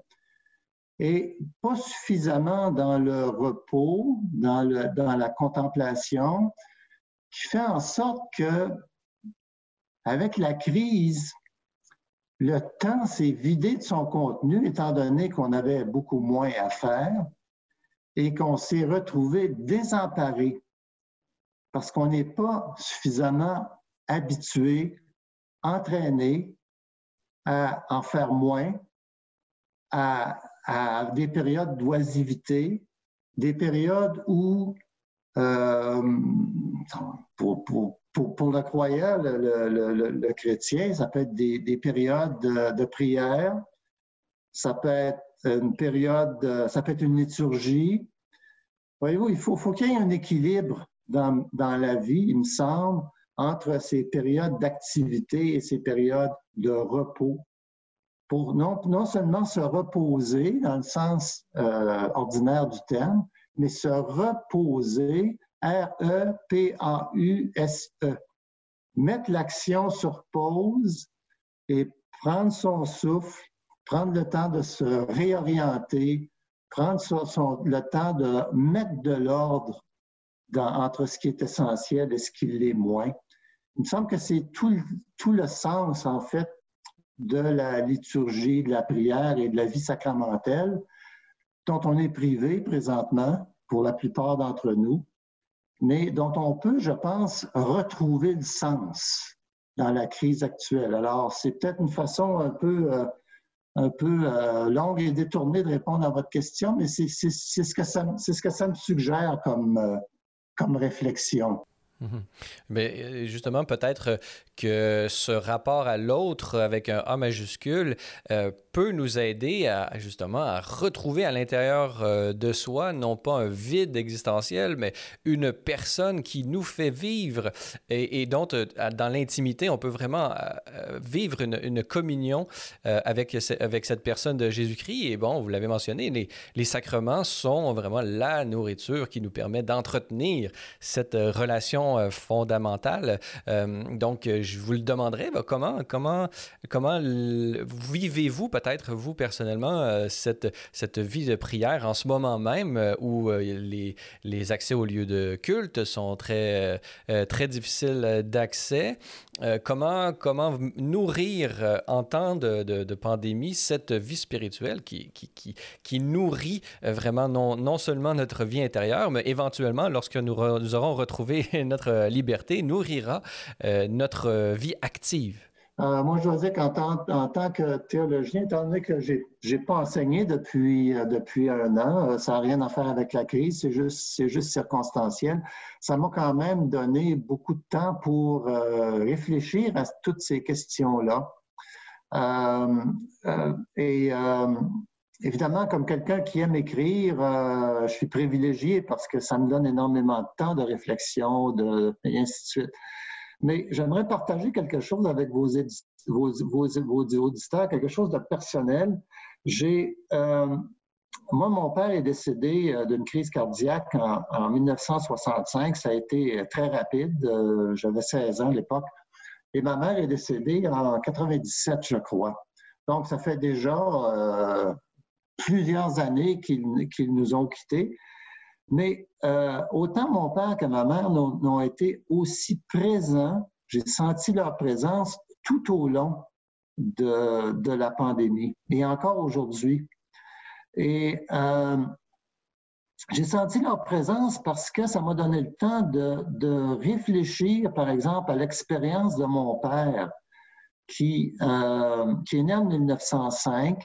et pas suffisamment dans le repos, dans, le, dans la contemplation, qui fait en sorte que, avec la crise, le temps s'est vidé de son contenu, étant donné qu'on avait beaucoup moins à faire et qu'on s'est retrouvé désemparé parce qu'on n'est pas suffisamment habitué, entraîné à en faire moins, à, des périodes d'oisivité, des périodes où, euh, pour, le croyant, le, chrétien, ça peut être des, périodes de, prière, ça peut être une période, ça peut être une liturgie. Voyez-vous, il faut, qu'il y ait un équilibre dans, dans, la vie, il me semble, entre ces périodes d'activité et ces périodes de repos pour non, non seulement se reposer dans le sens euh, ordinaire du terme, mais se reposer, R-E-P-A-U-S-E. Mettre l'action sur pause et prendre son souffle, prendre le temps de se réorienter, prendre le temps de mettre de l'ordre entre ce qui est essentiel et ce qui l'est moins. Il me semble que c'est tout, tout le sens, en fait, de la liturgie, de la prière et de la vie sacramentelle dont on est privé présentement pour la plupart d'entre nous, mais dont on peut, je pense, retrouver le sens dans la crise actuelle. Alors, c'est peut-être une façon un peu, euh, un peu euh, longue et détournée de répondre à votre question, mais c'est ce, que ça, ce que ça me suggère comme, euh, comme réflexion. Mhm. Mais euh, justement, peut-être que ce rapport à l'autre avec un A majuscule euh, peut nous aider à justement à retrouver à l'intérieur euh, de soi non pas un vide existentiel, mais une personne qui nous fait vivre et, dont dans l'intimité on peut vraiment vivre une, communion avec, avec cette personne de Jésus-Christ. Et bon, vous l'avez mentionné, les, les sacrements sont vraiment la nourriture qui nous permet d'entretenir cette relation euh, fondamentale. Euh, donc, je vous le demanderai, bah, comment, vivez-vous peut-être, vous personnellement, euh, cette, vie de prière en ce moment même où les, les accès aux lieux de culte sont très difficiles d'accès? Comment, comment nourrir en temps de, pandémie cette vie spirituelle qui, qui, qui, nourrit vraiment non, non seulement notre vie intérieure, mais éventuellement, lorsque nous, nous aurons retrouvé notre euh, liberté nourrira euh, notre euh, vie active? Moi, je dois dire qu'en tant, en que théologien, étant donné que je n'ai pas enseigné depuis, depuis un an, ça n'a rien à faire avec la crise, c'est juste, juste circonstanciel. Ça m'a quand même donné beaucoup de temps pour réfléchir à toutes ces questions-là. et évidemment, comme quelqu'un qui aime écrire, euh, je suis privilégié parce que ça me donne énormément de temps de réflexion, de, et ainsi de suite. Mais j'aimerais partager quelque chose avec vos, auditeurs, quelque chose de personnel. Euh, moi, mon père est décédé euh, d'une crise cardiaque en, en, 1965. Ça a été très rapide. J'avais 16 ans à l'époque. Et ma mère est décédée en 97, je crois. Donc, ça fait déjà plusieurs années qu'ils nous ont quittés. Mais euh, autant mon père que ma mère n'ont été aussi présents, j'ai senti leur présence tout au long de, de la pandémie et encore aujourd'hui. Et euh, j'ai senti leur présence parce que ça m'a donné le temps de, de, réfléchir, par exemple, à l'expérience de mon père qui, euh, qui est né en 1905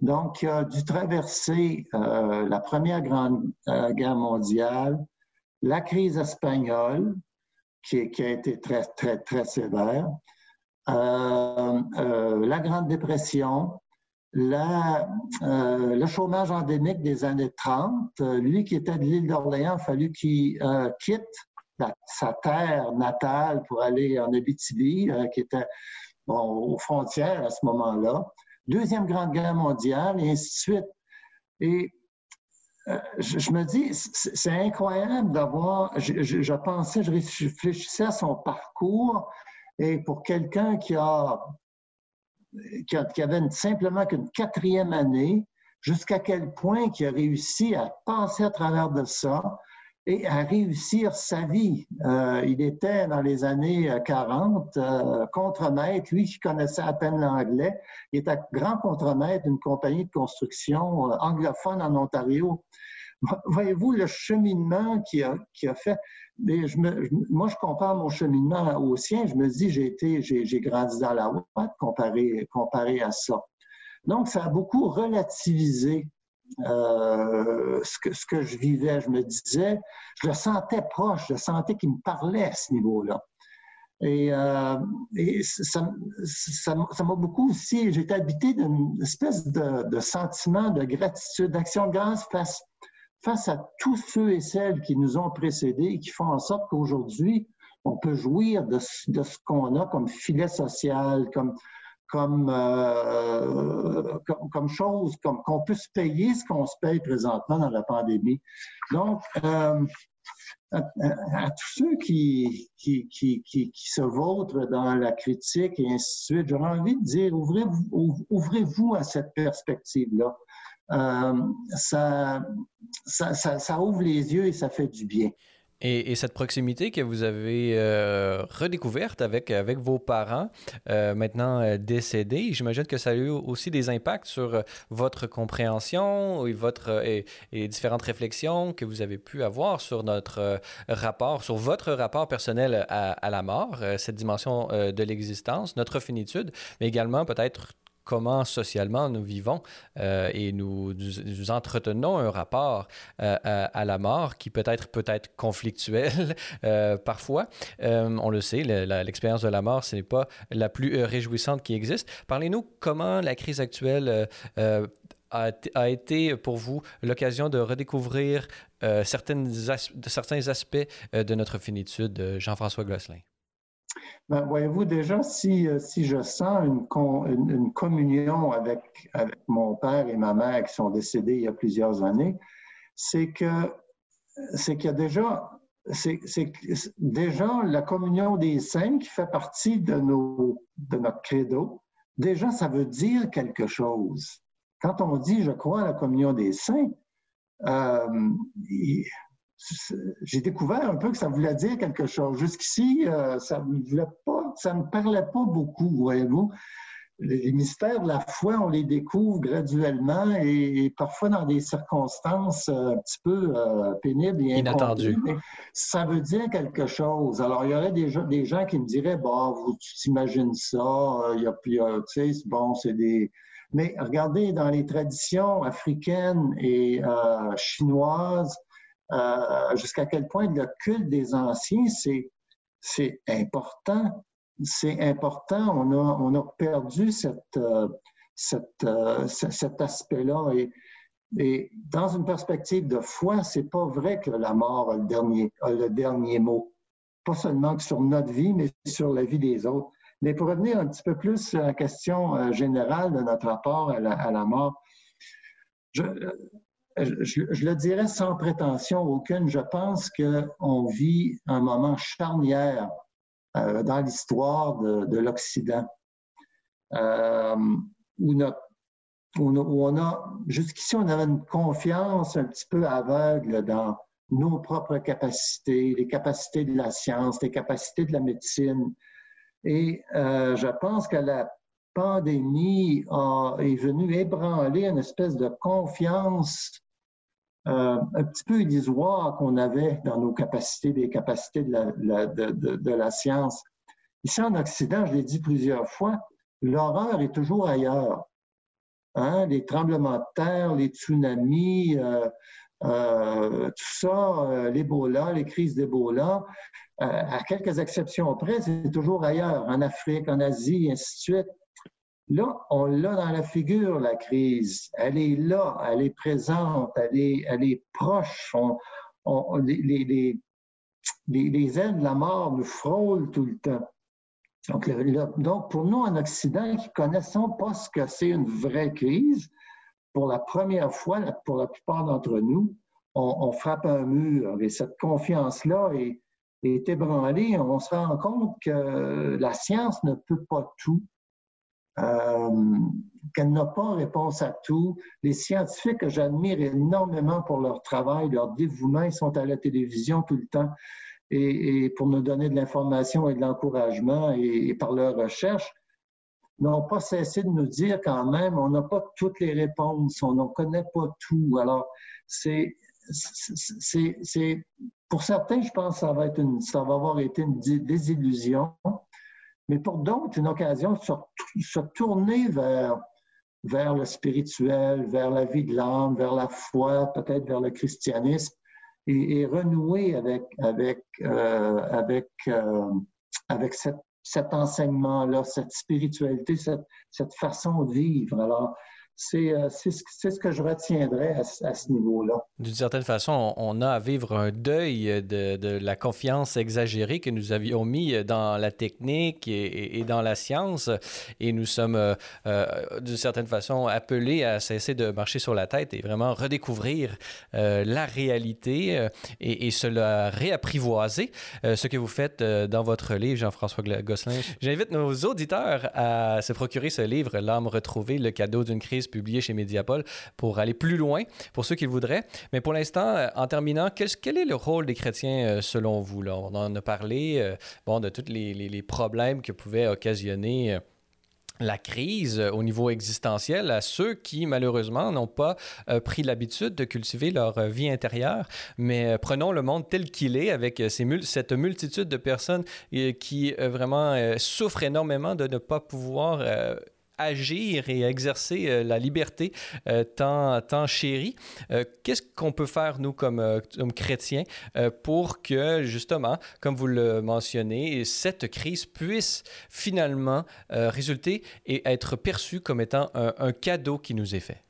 donc, il a dû traverser euh, la Première Grande euh, Guerre mondiale, la crise espagnole, qui, a été très, très, très sévère, euh, la Grande Dépression, le chômage endémique des années 30. Lui qui était de l'île d'Orléans, il a fallu qu'il quitte sa terre natale pour aller en Abitibi, qui était aux frontières à ce moment-là. Deuxième Grande Guerre mondiale, et ainsi de suite. Et euh, je, me dis, c'est incroyable d'avoir, je, pensais, je réfléchissais à son parcours, et pour quelqu'un qui a, qui, avait simplement qu'une quatrième année, jusqu'à quel point il a réussi à passer à travers de ça et à réussir sa vie. Euh, il était dans les années 40 euh, contre-maître, lui qui connaissait à peine l'anglais, il était grand contre-maître d'une compagnie de construction euh, anglophone en Ontario. Voyez-vous le cheminement qu'il a, fait? moi, je compare mon cheminement au sien. Je me dis, j'ai été, j'ai grandi dans la ouate comparé, comparé à ça. Donc, ça a beaucoup relativisé euh, ce, que, je vivais. Je me disais, je le sentais proche, je sentais qu'il me parlait à ce niveau-là. Et, euh, ça m'a beaucoup aussi, été habité d'une espèce de, sentiment de gratitude, d'action de grâce face, face à tous ceux et celles qui nous ont précédés et qui font en sorte qu'aujourd'hui, on peut jouir de, de ce qu'on a comme filet social, comme, comme, euh, comme, chose, comme qu'on puisse payer ce qu'on se paye présentement dans la pandémie. Donc, euh, à, tous ceux qui, qui, qui, qui, se vautrent dans la critique et ainsi de suite, j'aurais envie de dire, ouvrez-vous ouvrez à cette perspective-là. Euh, ça, ça, ça ouvre les yeux et ça fait du bien. Et, cette proximité que vous avez euh, redécouverte avec, avec vos parents, euh, maintenant euh, décédés, j'imagine que ça a eu aussi des impacts sur votre compréhension et, votre, et, différentes réflexions que vous avez pu avoir sur notre rapport, sur votre rapport personnel à, à la mort, cette dimension de l'existence, notre finitude, mais également peut-être comment socialement nous vivons euh, et nous, entretenons un rapport euh, à, la mort qui peut être peut-être conflictuel euh, parfois. on le sait, l'expérience de la mort, ce n'est pas la plus réjouissante qui existe. Parlez-nous comment la crise actuelle a, été pour vous l'occasion de redécouvrir certains aspects de notre finitude, Jean-François Gosselin? Ben, voyez-vous, déjà, si, euh, si je sens une, une, communion avec, avec, mon père et ma mère qui sont décédés il y a plusieurs années, c'est que c'est qu'il y a déjà c'est déjà la communion des saints qui fait partie de, nos, de notre credo. Déjà, ça veut dire quelque chose. Quand on dit je crois à la communion des saints, euh, j'ai découvert un peu que ça voulait dire quelque chose. Jusqu'ici, euh, ça ne voulait pas, ça me parlait pas beaucoup, voyez-vous. Les mystères de la foi, on les découvre graduellement et, parfois dans des circonstances euh, un petit peu euh, pénibles et inattendues. Ça veut dire quelque chose. Alors, il y aurait des, gens, des gens qui me diraient, bon, vous, tu t'imagines ça, il y a, tu sais, bon, c'est des... Mais regardez, dans les traditions africaines et chinoises, euh, jusqu'à quel point le culte des anciens, c'est, important. C'est important. On a, on a perdu euh, euh, cet aspect-là. Et, et, dans une perspective de foi, c'est pas vrai que la mort a le dernier, a le dernier mot. Pas seulement sur notre vie, mais sur la vie des autres. Mais pour revenir un petit peu plus à la question générale de notre rapport à la, à la mort, je, je, le dirais sans prétention aucune, je pense qu'on vit un moment charnière euh, dans l'histoire de, l'Occident, euh, où, on a, jusqu'ici, on avait une confiance un petit peu aveugle dans nos propres capacités, les capacités de la science, les capacités de la médecine. Et euh, je pense que la pandémie est venue ébranler une espèce de confiance euh, un petit peu illusoire qu'on avait dans nos capacités, des capacités de la, science. Ici en Occident, je l'ai dit plusieurs fois, l'horreur est toujours ailleurs. Hein? Les tremblements de terre, les tsunamis, euh, euh, tout ça, l'Ebola, les crises d'Ebola, à quelques exceptions près, c'est toujours ailleurs, en Afrique, en Asie, et ainsi de suite. Là, on l'a dans la figure, la crise. Elle est là, elle est présente, elle est, elle est proche. les, les, les, ailes de la mort nous frôlent tout le temps. Donc, pour nous en Occident qui connaissons pas ce que c'est une vraie crise, pour la première fois, pour la plupart d'entre nous, on, frappe un mur et cette confiance-là est, est ébranlée. On se rend compte que la science ne peut pas tout, qu'elle n'a pas réponse à tout. Les scientifiques que j'admire énormément pour leur travail, leur dévouement, ils sont à la télévision tout le temps et, pour nous donner de l'information et de l'encouragement et, par leur recherche, n'ont pas cessé de nous dire quand même, on n'a pas toutes les réponses, on n'en connaît pas tout. Alors, c'est, c'est, pour certains, je pense que ça va, être une, ça va avoir été une désillusion, mais pour d'autres, une occasion de se, tourner vers, vers le spirituel, vers la vie de l'âme, vers la foi, peut-être vers le christianisme, et, renouer avec, avec, euh, avec, euh, avec cet enseignement-là, cette spiritualité, cette, cette, façon de vivre. Alors, c'est ce que je retiendrai à, ce niveau-là. D'une certaine façon, on a à vivre un deuil de, de, la confiance exagérée que nous avions mis dans la technique et, et dans la science, et nous sommes euh, euh, d'une certaine façon appelés à cesser de marcher sur la tête et vraiment redécouvrir la réalité et, et, se la réapprivoiser, ce que vous faites dans votre livre, Jean-François Gosselin. J'invite nos auditeurs à se procurer ce livre, L'âme retrouvée, le cadeau d'une crise publié chez Mediapol pour aller plus loin, pour ceux qui le voudraient. Mais pour l'instant, euh, en terminant, quel, est le rôle des chrétiens euh, selon vous? Là? On en a parlé euh, bon, de tous les, problèmes que pouvait occasionner la crise au niveau existentiel à ceux qui, malheureusement, n'ont pas pris l'habitude de cultiver leur vie intérieure. Mais prenons le monde tel qu'il est, avec cette multitude de personnes qui vraiment souffrent énormément de ne pas pouvoir agir et exercer euh, la liberté euh, tant, tant chérie. Euh, qu'est-ce qu'on peut faire, nous, comme, comme chrétiens, pour que, justement, comme vous le mentionnez, cette crise puisse finalement résulter et être perçue comme étant un, cadeau qui nous est fait?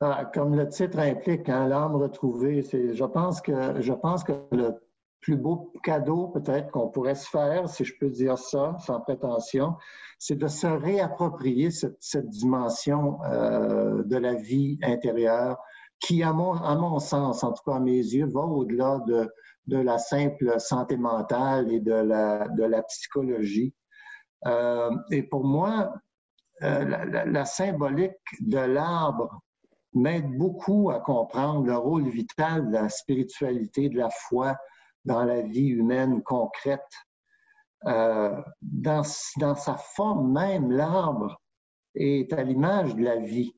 Ah, comme le titre implique, hein, l'âme retrouvée, je pense que je pense que le plus beau cadeau peut-être qu'on pourrait se faire, si je peux dire ça, sans prétention, c'est de se réapproprier cette, dimension euh, de la vie intérieure qui, à mon, à mon sens, en tout cas à mes yeux, va au-delà de, de la simple santé mentale et de la, de la psychologie. Euh, et pour moi, euh, la, la, symbolique de l'arbre m'aide beaucoup à comprendre le rôle vital de la spiritualité, de la foi, dans la vie humaine concrète. Euh, dans, sa forme même, l'arbre est à l'image de la vie.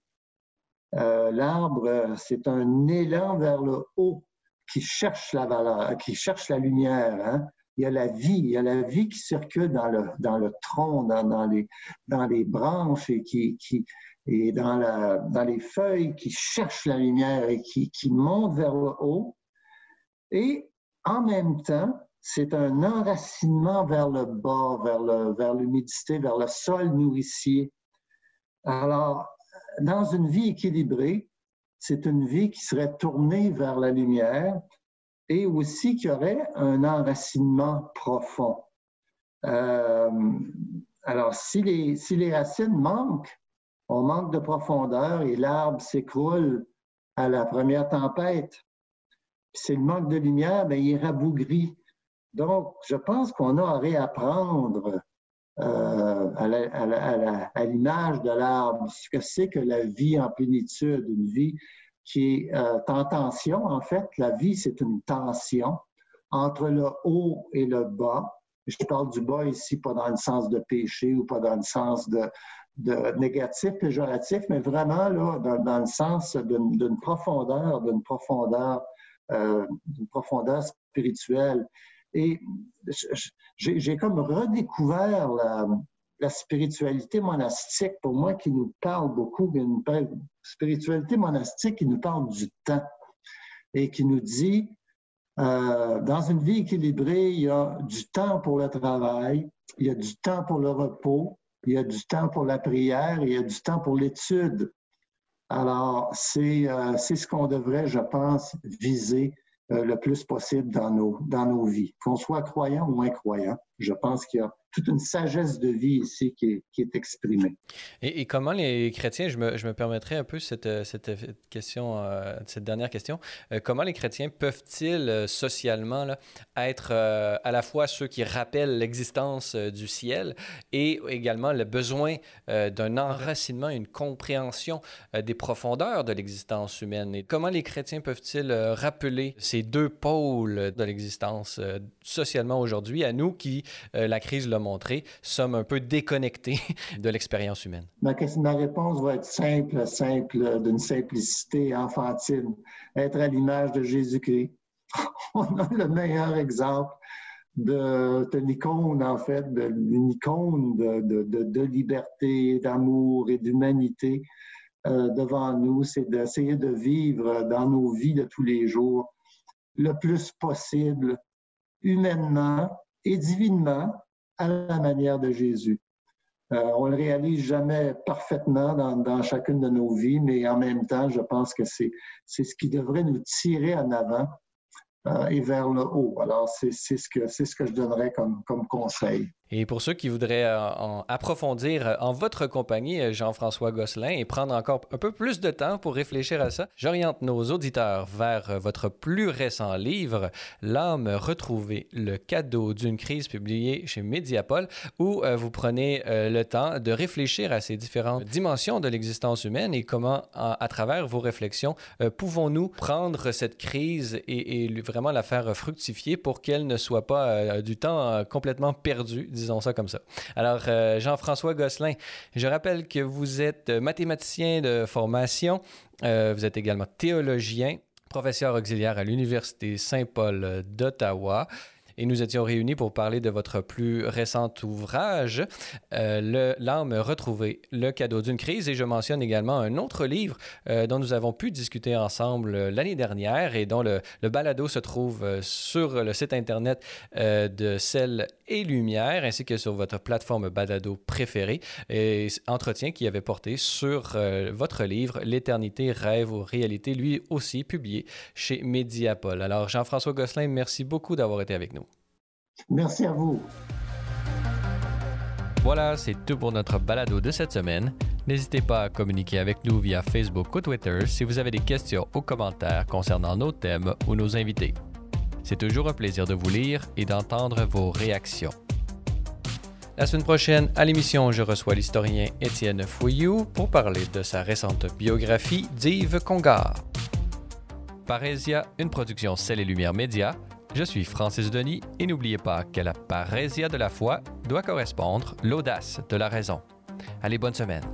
Euh, l'arbre, c'est un élan vers le haut qui cherche la valeur, qui cherche la lumière. Hein. Il y a la vie, il y a la vie qui circule dans le, tronc, dans, les, branches et dans, les feuilles qui cherchent la lumière et qui, qui montent vers le haut. Et en même temps, c'est un enracinement vers le bas, vers, le, vers l'humidité, vers le sol nourricier. Alors, dans une vie équilibrée, c'est une vie qui serait tournée vers la lumière et aussi qui aurait un enracinement profond. Euh, alors, si les, si les racines manquent, on manque de profondeur et l'arbre s'écroule à la première tempête c'est le manque de lumière, bien, il est rabougri. Donc, je pense qu'on a à réapprendre euh, à l'image de l'arbre ce que c'est que la vie en plénitude, une vie qui est euh, en tension. En fait, la vie, c'est une tension entre le haut et le bas. Je parle du bas ici, pas dans le sens de péché ou pas dans le sens de, négatif, péjoratif, mais vraiment là, dans, le sens d'une profondeur, d'une profondeur euh, d'une profondeur spirituelle. Et j'ai comme redécouvert la, spiritualité monastique, pour moi, qui nous parle beaucoup, une spiritualité monastique qui nous parle du temps et qui nous dit, euh, dans une vie équilibrée, il y a du temps pour le travail, il y a du temps pour le repos, il y a du temps pour la prière, il y a du temps pour l'étude. Alors, euh, c'est ce qu'on devrait, je pense, viser euh, le plus possible dans nos, dans nos vies. Qu'on soit croyant ou incroyant, je pense qu'il toute une sagesse de vie ici qui est, exprimée. Et, comment les chrétiens, je me, je me permettrai un peu cette, cette question, cette dernière question, comment les chrétiens peuvent-ils socialement être à la fois ceux qui rappellent l'existence du ciel et également le besoin d'un enracinement, une compréhension des profondeurs de l'existence humaine? Et comment les chrétiens peuvent-ils rappeler ces deux pôles de l'existence socialement aujourd'hui à nous qui, la crise l'a montré, sommes un peu déconnectés de l'expérience humaine? Ma, réponse va être simple, simple, d'une simplicité enfantine. Être à l'image de Jésus-Christ. On a le meilleur exemple de, de l'icône, en fait, d'une icône de, de, de liberté, d'amour et d'humanité euh, devant nous. C'est d'essayer de vivre dans nos vies de tous les jours le plus possible, humainement et divinement, à la manière de Jésus. Euh, on le réalise jamais parfaitement dans, dans, chacune de nos vies, mais en même temps, je pense que c'est ce qui devrait nous tirer en avant euh, et vers le haut. Alors, c'est ce, que, ce que je donnerais comme, comme conseil. Et pour ceux qui voudraient euh, approfondir euh, en votre compagnie, euh, Jean-François Gosselin, et prendre encore un peu plus de temps pour réfléchir à ça, j'oriente nos auditeurs vers votre plus récent livre, L'âme retrouvée, le cadeau d'une crise publié chez Mediapol, où vous prenez le temps de réfléchir à ces différentes dimensions de l'existence humaine et comment, à, travers vos réflexions, pouvons-nous prendre cette crise et, et, vraiment la faire fructifier pour qu'elle ne soit pas du temps complètement perdu disons ça comme ça. Alors, euh, Jean-François Gosselin, je rappelle que vous êtes mathématicien de formation, euh, vous êtes également théologien, professeur auxiliaire à l'Université Saint-Paul d'Ottawa et nous étions réunis pour parler de votre plus récent ouvrage, euh, L'âme retrouvée, le cadeau d'une crise. Et je mentionne également un autre livre euh, dont nous avons pu discuter ensemble euh, l'année dernière et dont le, le, balado se trouve sur le site internet de Celle et Lumière, ainsi que sur votre plateforme balado préférée. Et entretien qui avait porté sur votre livre L'éternité, rêve ou réalité, lui aussi publié chez Mediapol. Alors, Jean-François Gosselin, merci beaucoup d'avoir été avec nous. Merci à vous. Voilà, c'est tout pour notre balado de cette semaine. N'hésitez pas à communiquer avec nous via Facebook ou Twitter si vous avez des questions ou commentaires concernant nos thèmes ou nos invités. C'est toujours un plaisir de vous lire et d'entendre vos réactions. La semaine prochaine, à l'émission, je reçois l'historien Étienne Fouillou pour parler de sa récente biographie d'Yves Congar. Parésia, une production Celle et Lumière Média, je suis Francis Denis et n'oubliez pas que la parésia de la foi doit correspondre l'audace de la raison. Allez, bonne semaine.